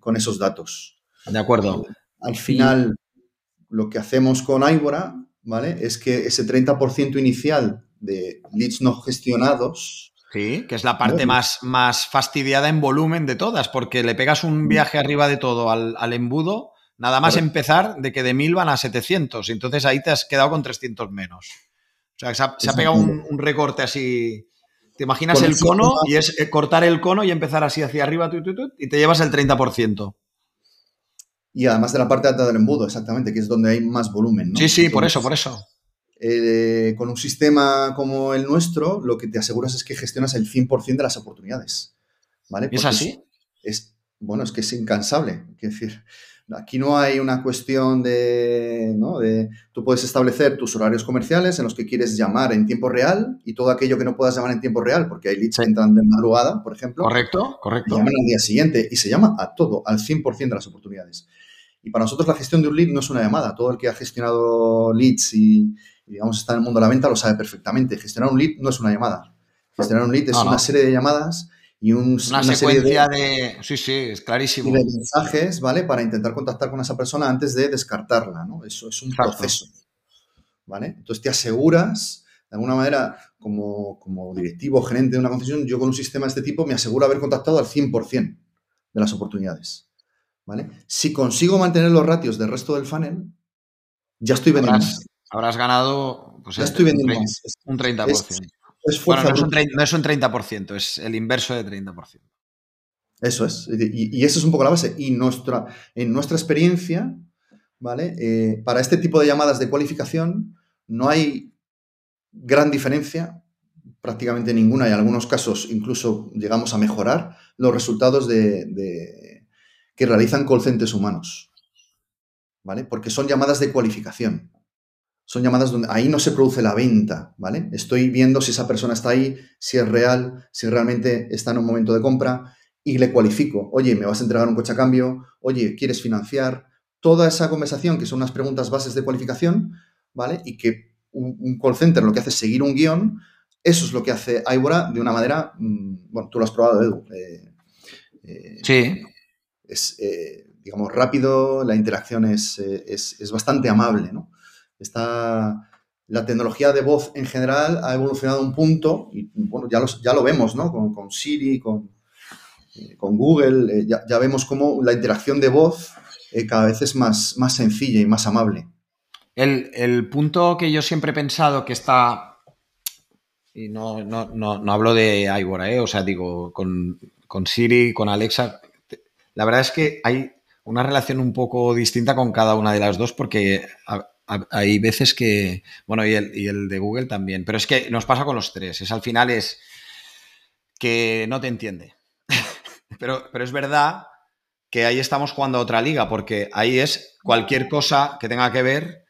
con esos datos. De acuerdo. Al final, lo que hacemos con Ibora ¿vale? Es que ese 30% inicial de leads no gestionados. Sí, que es la parte más, más fastidiada en volumen de todas, porque le pegas un mm. viaje arriba de todo al, embudo, nada más empezar de que de 1000 van a 700, entonces ahí te has quedado con 300 menos. O sea, se ha, pegado un, recorte así. Te imaginas el cono y es eh, cortar el cono y empezar así hacia arriba y te llevas el 30% y además de la parte alta del embudo, exactamente, que es donde hay más volumen. ¿no? Sí, sí, por eso, por eso. Eh, con un sistema como el nuestro, lo que te aseguras es que gestionas el 100% de las oportunidades. ¿vale? ¿Es así? Es, bueno, es que es incansable. Es decir, aquí no hay una cuestión de, ¿no? de, Tú puedes establecer tus horarios comerciales en los que quieres llamar en tiempo real y todo aquello que no puedas llamar en tiempo real, porque hay leads que entran de madrugada, por ejemplo. Correcto, correcto. Llaman al día siguiente y se llama a todo, al 100% de las oportunidades. Y para nosotros la gestión de un lead no es una llamada. Todo el que ha gestionado leads y, digamos, está en el mundo de la venta lo sabe perfectamente. Gestionar un lead no es una llamada. Gestionar un lead es una serie de llamadas y una, secuencia de, Sí, sí, es clarísimo. de mensajes, ¿vale? Para intentar contactar con esa persona antes de descartarla, ¿no? Eso es un proceso, ¿vale? Entonces te aseguras, de alguna manera, como, como directivo gerente de una concesión, yo con un sistema de este tipo me aseguro haber contactado al 100% de las oportunidades. ¿Vale? Si consigo mantener los ratios del resto del funnel, ya estoy vendiendo habrás, Habrás ganado pues, ya estoy vendiendo un 30%. Es, bueno, no es, un 30%, es el inverso de 30%. Eso es. Y, y esa es un poco la base. Y nuestra, en nuestra experiencia, ¿vale? Eh, para este tipo de llamadas de cualificación no hay gran diferencia, prácticamente ninguna, y en algunos casos incluso llegamos a mejorar los resultados de, que realizan call humanos. ¿Vale? Porque son llamadas de cualificación. Son llamadas donde ahí no se produce la venta, ¿vale? Estoy viendo si esa persona está ahí, si es real, si realmente está en un momento de compra y le cualifico. Oye, ¿me vas a entregar un coche a cambio? Oye, ¿quieres financiar? Toda esa conversación, que son unas preguntas bases de cualificación, ¿vale? Y que un, call center lo que hace es seguir un guion, eso es lo que hace Ibora de una manera, mm, bueno, tú lo has probado, Edu. Eh, eh, sí es, eh, digamos, rápido, la interacción eh, es, es, bastante amable, ¿no? Está, la tecnología de voz en general ha evolucionado un punto, y bueno, ya, los, ya lo vemos, ¿no? Con, con Siri, con, eh, con Google, ya, ya, vemos cómo la interacción de voz cada vez es más, más sencilla y más amable. El, el, punto que yo siempre he pensado que está, y no, no, no, no hablo de Ibora, ¿eh? o sea, digo, con, con Siri, con Alexa, la verdad es que hay una relación un poco distinta con cada una de las dos porque hay veces que, bueno, y el, y el, de Google también, pero es que nos pasa con los tres. Es al final es que no te entiende. pero, pero es verdad que ahí estamos jugando a otra liga, porque ahí es cualquier cosa que tenga que ver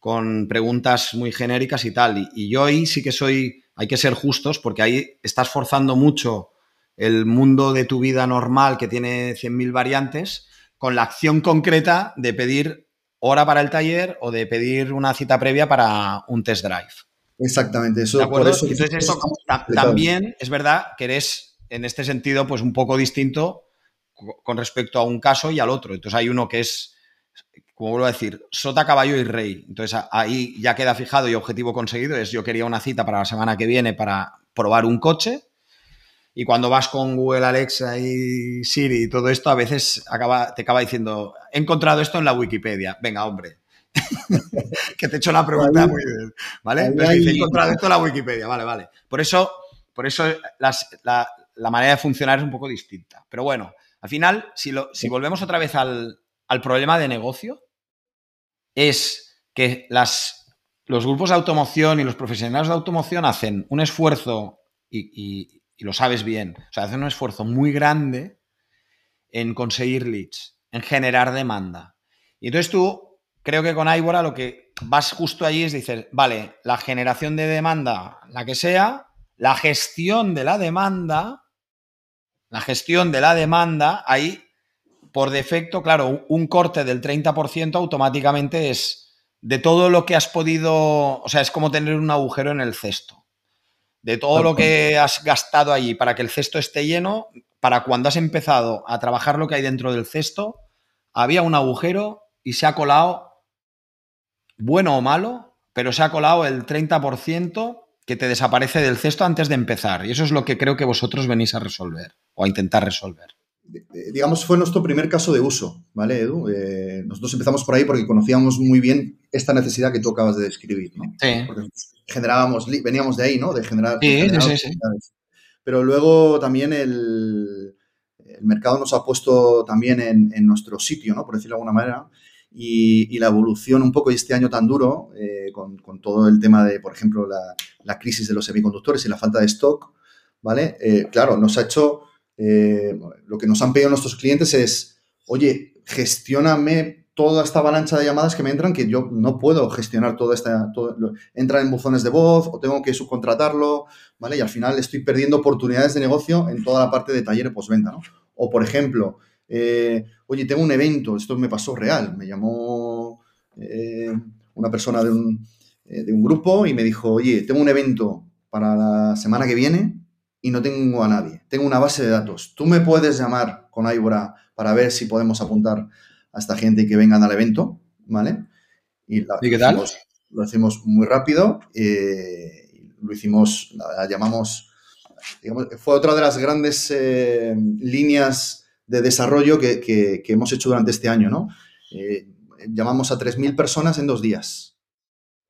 con preguntas muy genéricas y tal. Y, y yo ahí sí que soy, hay que ser justos, porque ahí estás forzando mucho el mundo de tu vida normal que tiene 100.000 variantes con la acción concreta de pedir hora para el taller o de pedir una cita previa para un test drive. Exactamente, eso. ¿De acuerdo? Por eso, Entonces, esto ta- también es verdad que eres en este sentido pues un poco distinto co- con respecto a un caso y al otro. Entonces hay uno que es, como vuelvo a decir, sota, caballo y rey. Entonces ahí ya queda fijado y objetivo conseguido. Es yo quería una cita para la semana que viene para probar un coche. Y cuando vas con Google Alexa y Siri y todo esto, a veces acaba, te acaba diciendo, he encontrado esto en la Wikipedia. Venga, hombre. que te he hecho la pregunta Ahí- muy bien. ¿Vale? dice, he encontrado esto en la Wikipedia. Vale, vale. Por eso, por eso las- la, la manera de funcionar es un poco distinta. Pero bueno, al final, si, lo- si volvemos otra vez al, al problema de negocio, es que las, los grupos de automoción y los profesionales de automoción hacen un esfuerzo, y, y- y lo sabes bien, o sea, hacen un esfuerzo muy grande en conseguir leads, en generar demanda. Y entonces tú, creo que con Ibora lo que vas justo allí es decir, vale, la generación de demanda, la que sea, la gestión de la demanda, la gestión de la demanda, ahí por defecto, claro, un corte del 30% automáticamente es de todo lo que has podido, o sea, es como tener un agujero en el cesto. De todo lo que has gastado allí para que el cesto esté lleno, para cuando has empezado a trabajar lo que hay dentro del cesto, había un agujero y se ha colado, bueno o malo, pero se ha colado el 30% que te desaparece del cesto antes de empezar. Y eso es lo que creo que vosotros venís a resolver o a intentar resolver. Digamos, fue nuestro primer caso de uso, ¿vale, Edu? Eh, nosotros empezamos por ahí porque conocíamos muy bien esta necesidad que tú acabas de describir, ¿no? Sí. Porque generábamos, veníamos de ahí, ¿no? De generar. Sí, sí, sí. Pero luego también el, el mercado nos ha puesto también en, en nuestro sitio, ¿no? Por decirlo de alguna manera. Y, y la evolución un poco de este año tan duro, eh, con, con todo el tema de, por ejemplo, la, la crisis de los semiconductores y la falta de stock, ¿vale? Eh, claro, nos ha hecho, eh, lo que nos han pedido nuestros clientes es, oye, gestióname toda esta avalancha de llamadas que me entran que yo no puedo gestionar toda esta, todo, en buzones de voz o tengo que subcontratarlo, ¿vale? Y al final estoy perdiendo oportunidades de negocio en toda la parte de taller postventa, ¿no? O, por ejemplo, eh, oye, tengo un evento, esto me pasó real, me llamó eh, una persona de un, de un grupo y me dijo, oye, tengo un evento para la semana que viene y no tengo a nadie, tengo una base de datos, tú me puedes llamar con Ibora para ver si podemos apuntar a esta gente y que vengan al evento, ¿vale? Y, la- ¿Y qué tal? Lo hicimos, lo hicimos muy rápido, eh, lo hicimos, la, la llamamos, digamos, fue otra de las grandes eh, líneas de desarrollo que, que- que hemos hecho durante este año, ¿no? Eh, llamamos a 3.000 personas en dos días,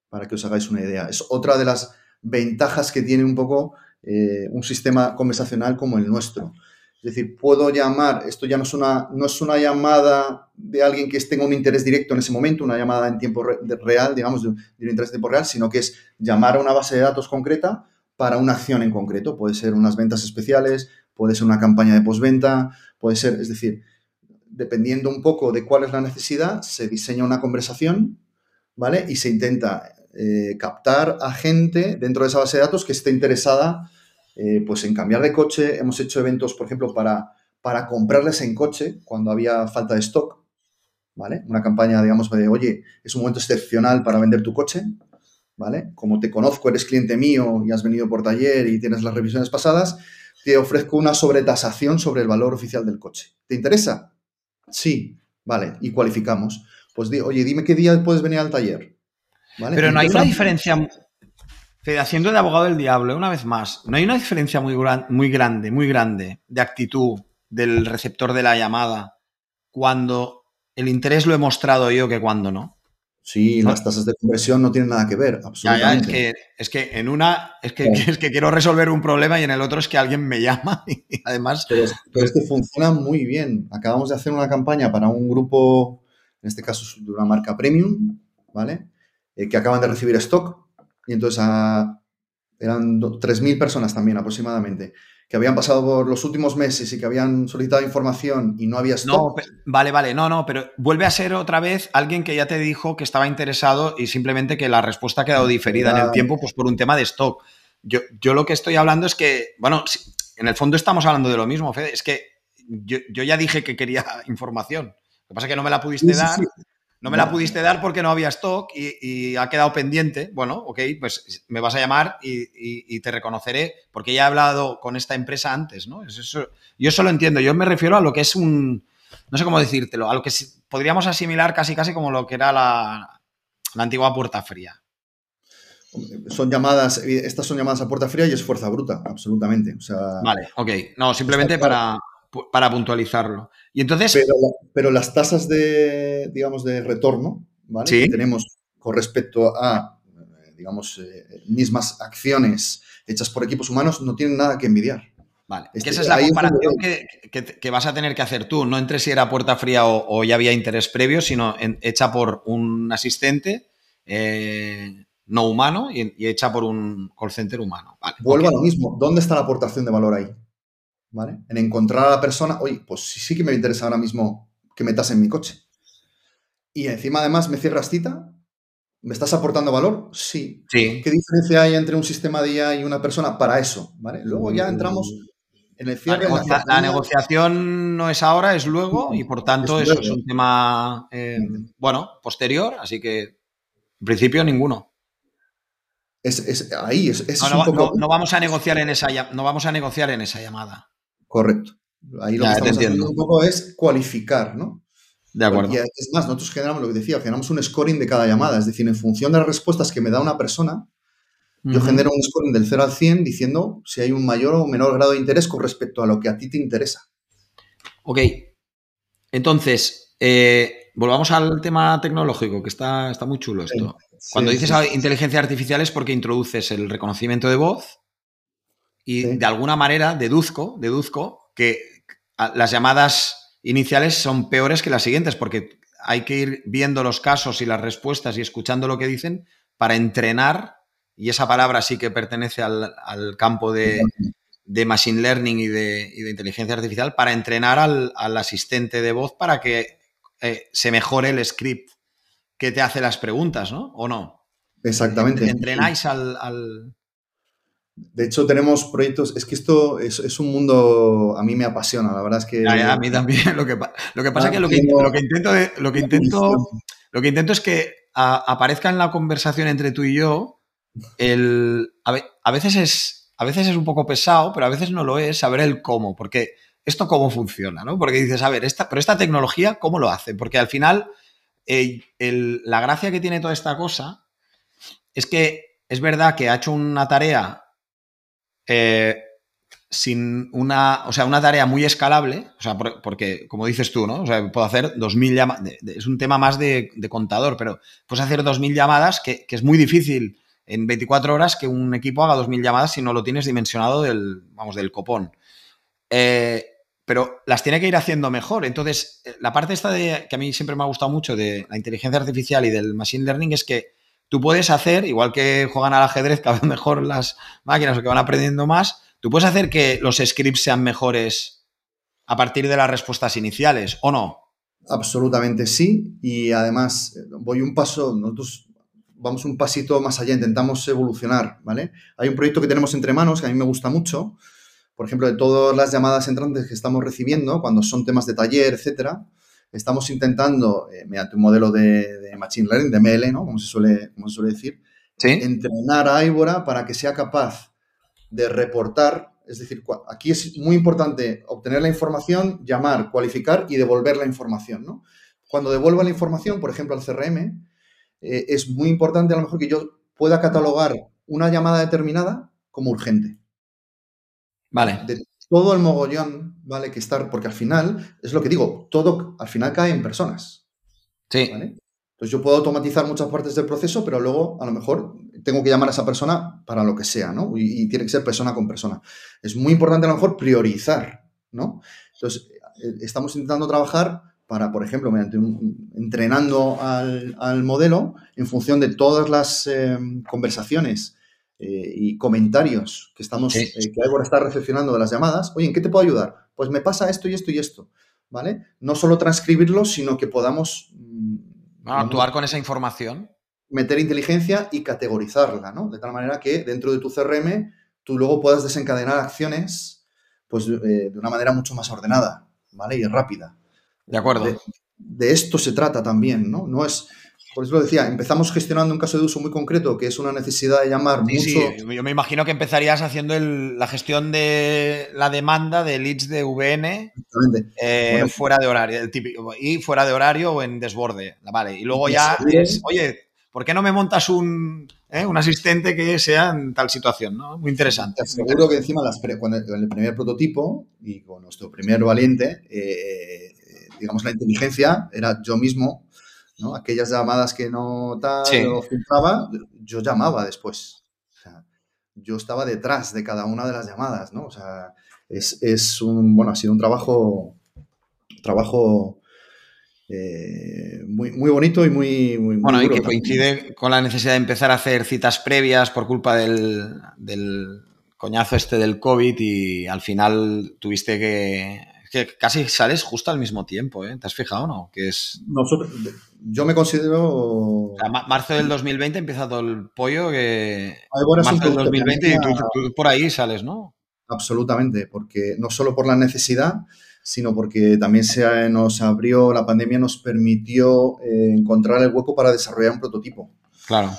para que os hagáis una idea. Es otra de las ventajas que tiene un poco eh, un sistema conversacional como el nuestro. Es decir, puedo llamar, esto ya no es, una, no es una llamada de alguien que tenga un interés directo en ese momento, una llamada en tiempo real, digamos, de, un- de un interés en tiempo real, sino que es llamar a una base de datos concreta para una acción en concreto. Puede ser unas ventas especiales, puede ser una campaña de postventa, puede ser, es decir, dependiendo un poco de cuál es la necesidad, se diseña una conversación, ¿vale? Y se intenta eh, captar a gente dentro de esa base de datos que esté interesada eh, pues en cambiar de coche. Hemos hecho eventos, por ejemplo, para, para comprarles en coche cuando había falta de stock, ¿vale? Una campaña, digamos, de, oye, es un momento excepcional para vender tu coche, ¿vale? Como te conozco, eres cliente mío y has venido por taller y tienes las revisiones pasadas, te ofrezco una sobretasación sobre el valor oficial del coche. ¿Te interesa? Sí, vale, y cualificamos. Pues, oye, dime qué día puedes venir al taller. ¿Vale? Pero no hay una diferencia, Fede, haciendo de abogado del diablo, una vez más, no hay una diferencia muy, gran- muy grande, muy grande de actitud del receptor de la llamada cuando el interés lo he mostrado yo que cuando no. Sí, las tasas de conversión no tienen nada que ver, Ya, ya, absolutamente. es que, es que en una es que, es que quiero resolver un problema y en el otro es que alguien me llama y además Pero pero es que funciona muy bien. Acabamos de hacer una campaña para un grupo, en este caso de una marca premium, ¿vale? Eh, que acaban de recibir stock. Y entonces ah, eran do- 3.000 personas también aproximadamente. que habían pasado por los últimos meses y que habían solicitado información y no había stock. No, vale, vale, no, no, pero vuelve a ser otra vez alguien que ya te dijo que estaba interesado y simplemente que la respuesta ha quedado diferida en el tiempo, pues por un tema de stock. Yo, yo lo que estoy hablando es que, bueno, en el fondo estamos hablando de lo mismo, Fede, es que yo, ya dije que quería información. Lo que pasa es que no me la pudiste dar. No me la pudiste dar porque no había stock y, ha quedado pendiente. Bueno, ok, pues me vas a llamar y, te reconoceré porque ya he hablado con esta empresa antes, ¿no? Eso, yo eso lo entiendo. Yo me refiero a lo que es un, no sé cómo decírtelo, a lo que podríamos asimilar casi casi como lo que era la, antigua puerta fría. Son llamadas, estas son llamadas a puerta fría y es fuerza bruta, absolutamente. vale, ok. No, simplemente para, para puntualizarlo. Y entonces... Pero, las tasas de, digamos, de retorno, ¿vale? Que tenemos con respecto a, digamos, eh, mismas acciones hechas por equipos humanos no tienen nada que envidiar. Vale, que este, esa es la comparación que, vas a tener que hacer tú, no entre si era puerta fría o, ya había interés previo, sino hecha por un asistente eh, no humano y, hecha por un call center humano. Vuelvo a lo mismo, ¿dónde está la aportación de valor ahí? En encontrar a la persona, oye, pues sí, que me interesa ahora mismo que metas en mi coche. Y encima además me cierras cita, ¿me estás aportando valor? Sí. sí. ¿Qué diferencia hay entre un sistema de IA y una persona para eso? ¿vale? Luego ya entramos en el cierre. La, negociación no es ahora, es luego, y por tanto eso es un tema, eh, bueno, posterior, así que en principio ninguno. Es, ahí, es, no, vamos a negociar en esa, no vamos a negociar en esa llamada. Correcto. Ahí lo que estamos haciendo un poco es cualificar, ¿no? De acuerdo. Y es más, nosotros generamos lo que decía, generamos un scoring de cada llamada. Es decir, en función de las respuestas que me da una persona, yo genero un scoring del 0 al 100 diciendo si hay un mayor o menor grado de interés con respecto a lo que a ti te interesa. Ok. Entonces, eh, volvamos al tema tecnológico, que está, está muy chulo esto. Cuando dices inteligencia artificial es porque introduces el reconocimiento de voz, y de alguna manera deduzco, deduzco que las llamadas iniciales son peores que las siguientes, porque hay que ir viendo los casos y las respuestas y escuchando lo que dicen para entrenar, y esa palabra sí que pertenece al, campo de, Machine Learning y de, inteligencia artificial, para entrenar al, asistente de voz para que eh, se mejore el script que te hace las preguntas, ¿no? ¿O no? Exactamente. Entrenáis al de hecho, tenemos proyectos, es que esto es, un mundo, a mí me apasiona, la verdad es que... a mí también, lo que, lo que pasa es que lo que, intento, lo que intento, lo que intento es que aparezca en la conversación entre tú y yo, el, a, veces es, a veces es un poco pesado, pero a veces no lo es, saber el cómo, porque esto cómo funciona, ¿no? Porque dices, a ver, esta, pero esta tecnología, ¿cómo lo hace? Porque al final, la gracia que tiene toda esta cosa es que es verdad que ha hecho una tarea eh, sin una, o sea, una tarea muy escalable, o sea, porque, como dices tú, ¿no? O sea, puedo hacer 2.000 llamadas, es un tema más de, contador, pero puedes hacer 2.000 llamadas, que, es muy difícil en 24 horas que un equipo haga 2.000 llamadas si no lo tienes dimensionado del, vamos, del copón. Eh, pero las tiene que ir haciendo mejor. Entonces, eh, la parte esta de, que a mí siempre me ha gustado mucho de la inteligencia artificial y del machine learning es que tú puedes hacer, igual que juegan al ajedrez cada vez mejor las máquinas o que van aprendiendo más, tú puedes hacer que los scripts sean mejores a partir de las respuestas iniciales, ¿o no? Absolutamente sí. Y además, voy un paso, nosotros vamos un pasito más allá, intentamos evolucionar, ¿vale? Hay un proyecto que tenemos entre manos que a mí me gusta mucho. Por ejemplo, de todas las llamadas entrantes que estamos recibiendo, cuando son temas de taller, etcétera, estamos intentando, eh, mediante un modelo de, Machine Learning, de ML, ¿no? Como se suele, como suele decir, entrenar a Ibora para que sea capaz de reportar, es decir, aquí es muy importante obtener la información, llamar, cualificar y devolver la información, ¿no? Cuando devuelva la información, por ejemplo, al CRM, eh, es muy importante a lo mejor que yo pueda catalogar una llamada determinada como urgente. Vale todo el mogollón, ¿vale? Que estar, porque al final, es lo que digo, todo al final cae en personas. Sí. Entonces yo puedo automatizar muchas partes del proceso, pero luego a lo mejor tengo que llamar a esa persona para lo que sea, ¿no? Y, tiene que ser persona con persona. Es muy importante a lo mejor priorizar, ¿no? Entonces, eh, estamos intentando trabajar para, por ejemplo, mediante un, entrenando al, modelo en función de todas las eh, conversaciones eh, y comentarios que estamos, eh, que Ivor está recepcionando de las llamadas, oye, ¿en qué te puedo ayudar? Pues me pasa esto y esto y esto, ¿vale? No solo transcribirlo, sino que podamos... Mm, actuar con esa información. Meter inteligencia y categorizarla, ¿no? De tal manera que dentro de tu CRM tú luego puedas desencadenar acciones pues, de una manera mucho más ordenada, ¿vale? Y rápida. De acuerdo. De, esto se trata también, ¿no? No es, por eso lo decía, empezamos gestionando un caso de uso muy concreto, que es una necesidad de llamar mucho. Sí, yo me imagino que empezarías haciendo la gestión de la demanda de leads de VN eh, fuera de horario, el típico, y fuera de horario o en desborde. Vale. Y luego ya es, oye, ¿por qué no me montas un, eh, un asistente que sea en tal situación? ¿no? Muy interesante. Seguro que encima las cuando, en el primer prototipo y con nuestro primer valiente, eh, digamos, la inteligencia era yo mismo, ¿no? Aquellas llamadas que no tal o filtraba, yo llamaba después. O sea, yo estaba detrás de cada una de las llamadas, ¿no? O sea, es, un, bueno, ha sido un trabajo, trabajo eh, muy, muy bonito y muy, muy Bueno, y que coincide con la necesidad de empezar a hacer citas previas por culpa del, del coñazo este del COVID y al final tuviste que que casi sales justo al mismo tiempo, ¿eh? ¿Te has fijado o no? Que es... Nosotros, yo me considero... marzo del 2020 empieza todo el pollo que... marzo del 2020 y tú, por ahí sales, ¿no? Absolutamente, porque no solo por la necesidad, sino porque también se nos abrió, la pandemia nos permitió eh, encontrar el hueco para desarrollar un prototipo. Claro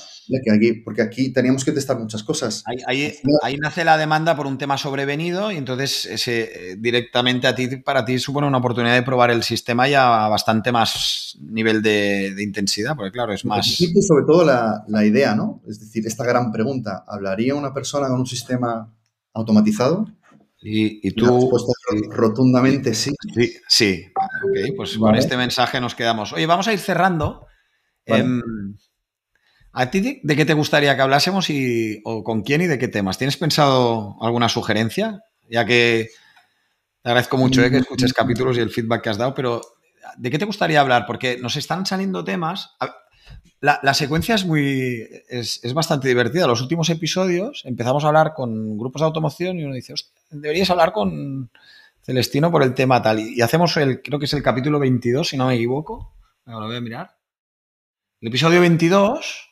aquí, porque aquí teníamos que testar muchas cosas. Ahí, nace la demanda por un tema sobrevenido y entonces ese, directamente a ti, para ti supone una oportunidad de probar el sistema ya a bastante más nivel de, intensidad, porque claro, es más... Y sobre todo la, la, idea, ¿no? Es decir, esta gran pregunta, ¿hablaría una persona con un sistema automatizado? Y, tú... rotundamente sí. Sí, sí. Ok, pues con este mensaje nos quedamos. Oye, vamos a ir cerrando. Em, ¿A ti de qué te gustaría que hablásemos y, o con quién y de qué temas? ¿Tienes pensado alguna sugerencia? Ya que te agradezco mucho eh, que escuches capítulos y el feedback que has dado, pero ¿de qué te gustaría hablar? Porque nos están saliendo temas. La, secuencia es muy. Es, bastante divertida. Los últimos episodios empezamos a hablar con grupos de automoción y uno dice, deberías hablar con Celestino por el tema tal. Y, hacemos el, creo que es el capítulo 22, si no me equivoco. Ahora lo voy a mirar. El episodio 22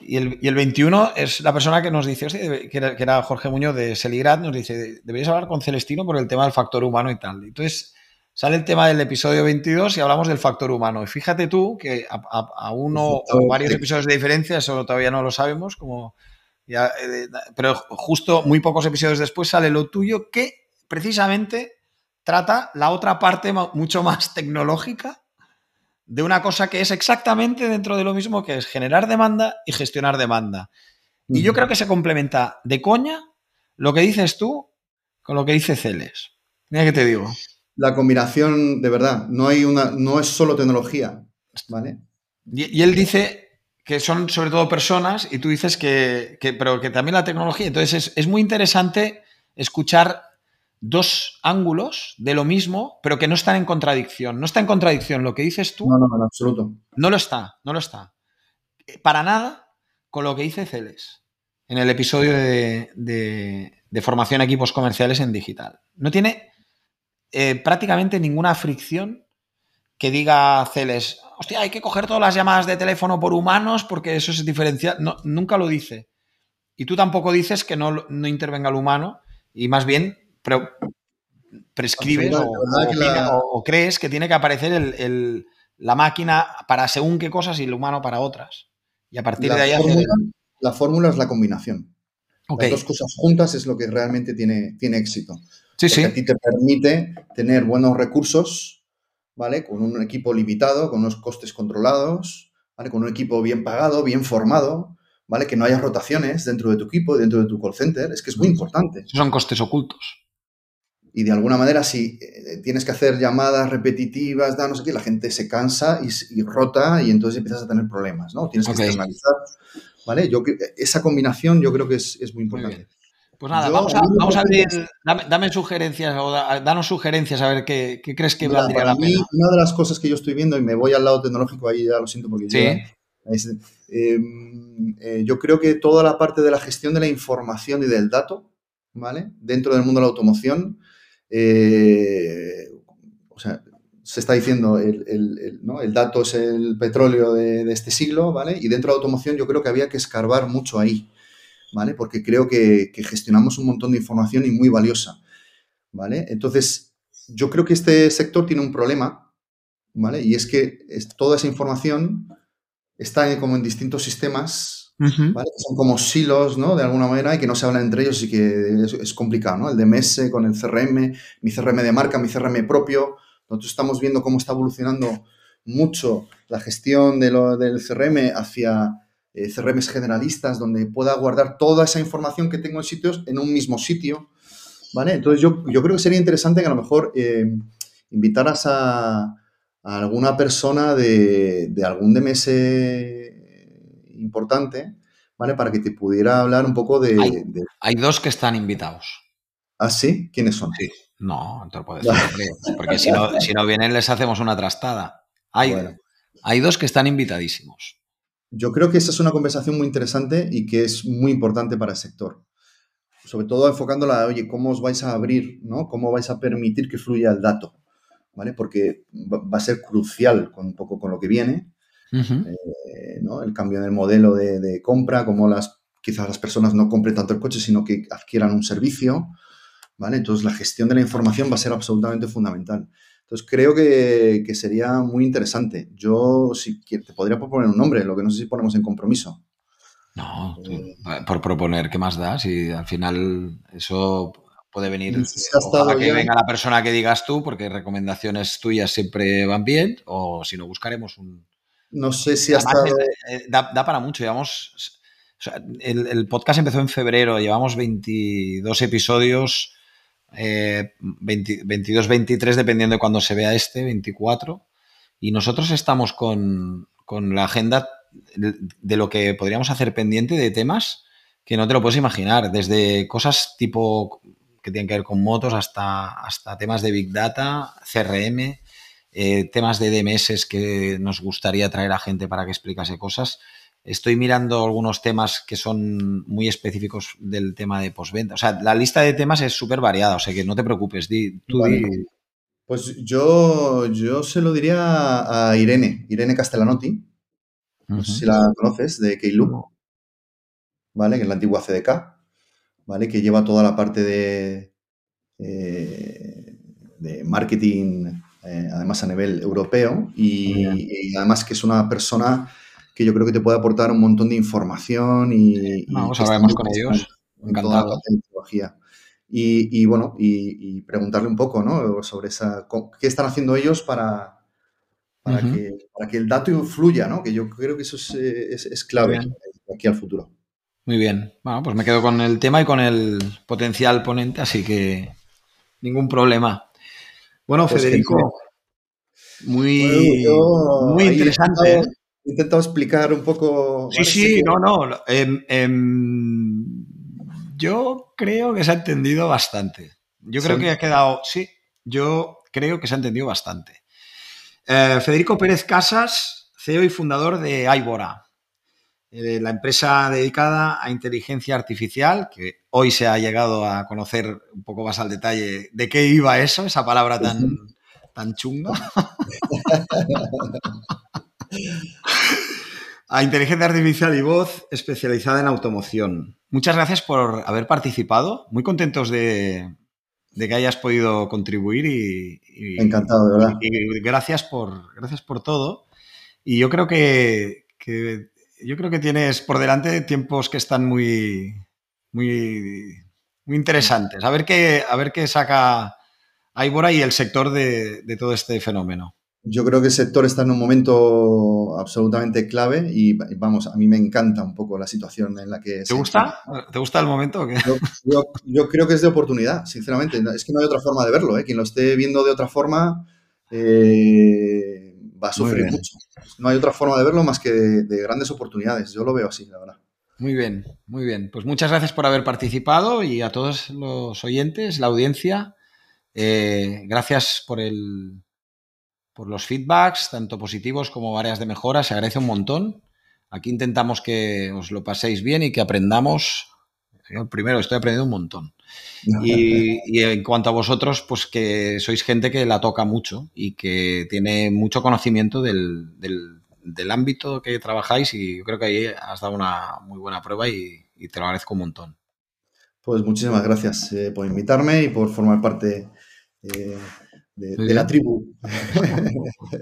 y el, y el, 21 es la persona que nos dice, que, era, Jorge Muñoz de Seligrad, nos dice, deberías hablar con Celestino por el tema del factor humano y tal. Entonces sale el tema del episodio 22 y hablamos del factor humano. Y fíjate tú que a, uno o varios episodios de diferencia, eso todavía no lo sabemos, como eh, pero justo muy pocos episodios después sale lo tuyo que precisamente trata la otra parte mucho más tecnológica de una cosa que es exactamente dentro de lo mismo que es generar demanda y gestionar demanda. Y yo creo que se complementa de coña lo que dices tú con lo que dice Celes. Mira que te digo. La combinación, de verdad, no hay una, no es solo tecnología, ¿vale? Y, él dice que son sobre todo personas y tú dices que, pero que también la tecnología. Entonces es, es muy interesante escuchar dos ángulos de lo mismo, pero que no están en contradicción. No está en contradicción lo que dices tú. No, no, en absoluto. No lo está, no lo está. Eh, para nada con lo que dice Celes en el episodio de, formación a equipos comerciales en digital. No tiene eh, prácticamente ninguna fricción que diga Celes, hostia, hay que coger todas las llamadas de teléfono por humanos porque eso es diferencial. No, nunca lo dice. Y tú tampoco dices que no, no intervenga el humano y más bien pero prescribes o, crees que tiene que aparecer la máquina para según qué cosas y el humano para otras. Y a partir de ahí... La fórmula es la combinación. Las dos cosas juntas es lo que realmente tiene, tiene éxito. Sí, sí. A ti te permite tener buenos recursos, ¿vale? Con un equipo limitado, con unos costes controlados, ¿vale? Con un equipo bien pagado, bien formado, ¿vale? Que no haya rotaciones dentro de tu equipo, dentro de tu call center. Es que es muy importante. son costes ocultos y de alguna manera si eh, tienes que hacer llamadas repetitivas, da no sé qué, la gente se cansa y, rota y entonces empiezas a tener problemas, ¿no? Tienes que externalizar, ¿vale? Yo, esa combinación yo creo que es, muy importante. pues nada, vamos a, vamos a abrir, dame, sugerencias o danos sugerencias a ver qué, qué crees que valdría la pena. Una de las cosas que yo estoy viendo, y me voy al lado tecnológico ahí, ya lo siento porque ¿Sí? Em, eh, yo creo que toda la parte de la gestión de la información y del dato, ¿vale? Dentro del mundo de la automoción, eh, o sea, se está diciendo el, el, dato es el petróleo de, este siglo, ¿vale? Y dentro de automoción yo creo que había que escarbar mucho ahí, ¿vale? Porque creo que, que gestionamos un montón de información y muy valiosa, ¿vale? Entonces, yo creo que este sector tiene un problema, ¿vale? Y es que toda esa información está como en distintos sistemas, son como silos, ¿no? De alguna manera y que no se hablan entre ellos y que es, complicado, ¿no? El DMS con el CRM, mi CRM de marca, mi CRM propio. Nosotros estamos viendo cómo está evolucionando mucho la gestión de lo, del CRM hacia eh, CRMs generalistas, donde pueda guardar toda esa información que tengo en sitios en un mismo sitio, ¿vale? Entonces yo, yo creo que sería interesante que a lo mejor eh, invitaras a, alguna persona de, algún DMS importante, ¿vale? Para que te pudiera hablar un poco de... Hay, dos que están invitados. ¿Ah, sí? ¿Quiénes son? Sí. No, te lo puedo decir, porque si no, si no vienen les hacemos una trastada. Hay, hay dos que están invitadísimos. Yo creo que esa es una conversación muy interesante y que es muy importante para el sector. Sobre todo enfocándola, oye, ¿cómo os vais a abrir? ¿no? ¿Cómo vais a permitir que fluya el dato? ¿vale? Porque va a ser crucial con un poco con lo que viene, eh, ¿no? El cambio en el modelo de, compra, como las, quizás las personas no compren tanto el coche, sino que adquieran un servicio, ¿vale? Entonces la gestión de la información va a ser absolutamente fundamental. Entonces creo que, sería muy interesante. Yo, si te podría proponer un nombre, lo que no sé si ponemos en compromiso. No, eh, por proponer, ¿qué más da? Si al final eso Puede venir a que venga la persona que digas tú, porque recomendaciones tuyas siempre van bien, o si no, buscaremos un... No sé si hasta... Eh, da, para mucho, llevamos... el, podcast empezó en febrero, llevamos 22 episodios, 22, eh, 23, dependiendo de cuándo se vea este, 24. Y nosotros estamos con, con la agenda de lo que podríamos hacer pendiente de temas que no te lo puedes imaginar, desde cosas tipo que tienen que ver con motos hasta, hasta temas de Big Data, CRM, eh, temas de DMS que nos gustaría traer a gente para que explicase cosas. Estoy mirando algunos temas que son muy específicos del tema de postventa. O sea, la lista de temas es súper variada, o sea que no te preocupes. tú Pues yo, yo se lo diría a Irene, Irene Castellanotti. No sé si la conoces, de Keyloop. ¿Vale? Que es la antigua CDK. ¿vale? Que lleva toda la parte de, eh, de marketing, eh, además a nivel europeo, y, además que es una persona que yo creo que te puede aportar un montón de información y... Vamos a hablar más con ellos. Encantado. Y, bueno, y, preguntarle un poco, ¿no? Sobre esa, qué están haciendo ellos para, para, que, para que el dato influya, ¿no? Que yo creo que eso es, es, es clave aquí al futuro. Muy bien. Bueno, pues me quedo con el tema y con el potencial ponente, así que ningún problema. Bueno, pues Federico, muy, muy interesante. ¿eh? He intentado, explicar un poco. Sí, sí, no, no. Em, em, yo creo que se ha entendido bastante. Yo creo que ha quedado. Sí, yo creo que se ha entendido bastante. Eh, Federico Pérez Casas, CEO y fundador de Aibora. Eh, la empresa dedicada a inteligencia artificial, que hoy se ha llegado a conocer un poco más al detalle de qué iba eso, esa palabra tan, tan chunga. a inteligencia artificial y voz especializada en automoción. Muchas gracias por haber participado. Muy contentos de, que hayas podido contribuir y, encantado, de verdad. Y, gracias por gracias por todo. Y yo creo que, que yo creo que tienes por delante tiempos que están muy, muy, muy interesantes. A ver qué, a ver qué saca Aibora y el sector de, todo este fenómeno. Yo creo que el sector está en un momento absolutamente clave y vamos, a mí me encanta un poco la situación en la que... ¿Te gusta? ¿Te gusta el momento? Yo, creo que es de oportunidad, sinceramente. Es que no hay otra forma de verlo. ¿eh? Quien lo esté viendo de otra forma eh, va a sufrir mucho no hay otra forma de verlo más que de, grandes oportunidades. Yo lo veo así, la verdad. Muy bien, muy bien. Pues muchas gracias por haber participado y a todos los oyentes, la audiencia, eh, gracias por el por los feedbacks, tanto positivos como áreas de mejora, se agradece un montón. Aquí intentamos que os lo paséis bien y que aprendamos. Yo primero estoy aprendiendo un montón. Y, en cuanto a vosotros, pues que sois gente que la toca mucho y que tiene mucho conocimiento del, del, ámbito que trabajáis y yo creo que ahí has dado una muy buena prueba y, te lo agradezco un montón. Pues muchísimas gracias eh, por invitarme y por formar parte eh, de, la tribu.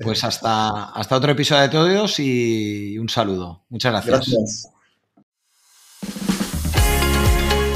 Pues hasta, hasta otro episodio de todos y un saludo. Muchas gracias. Gracias.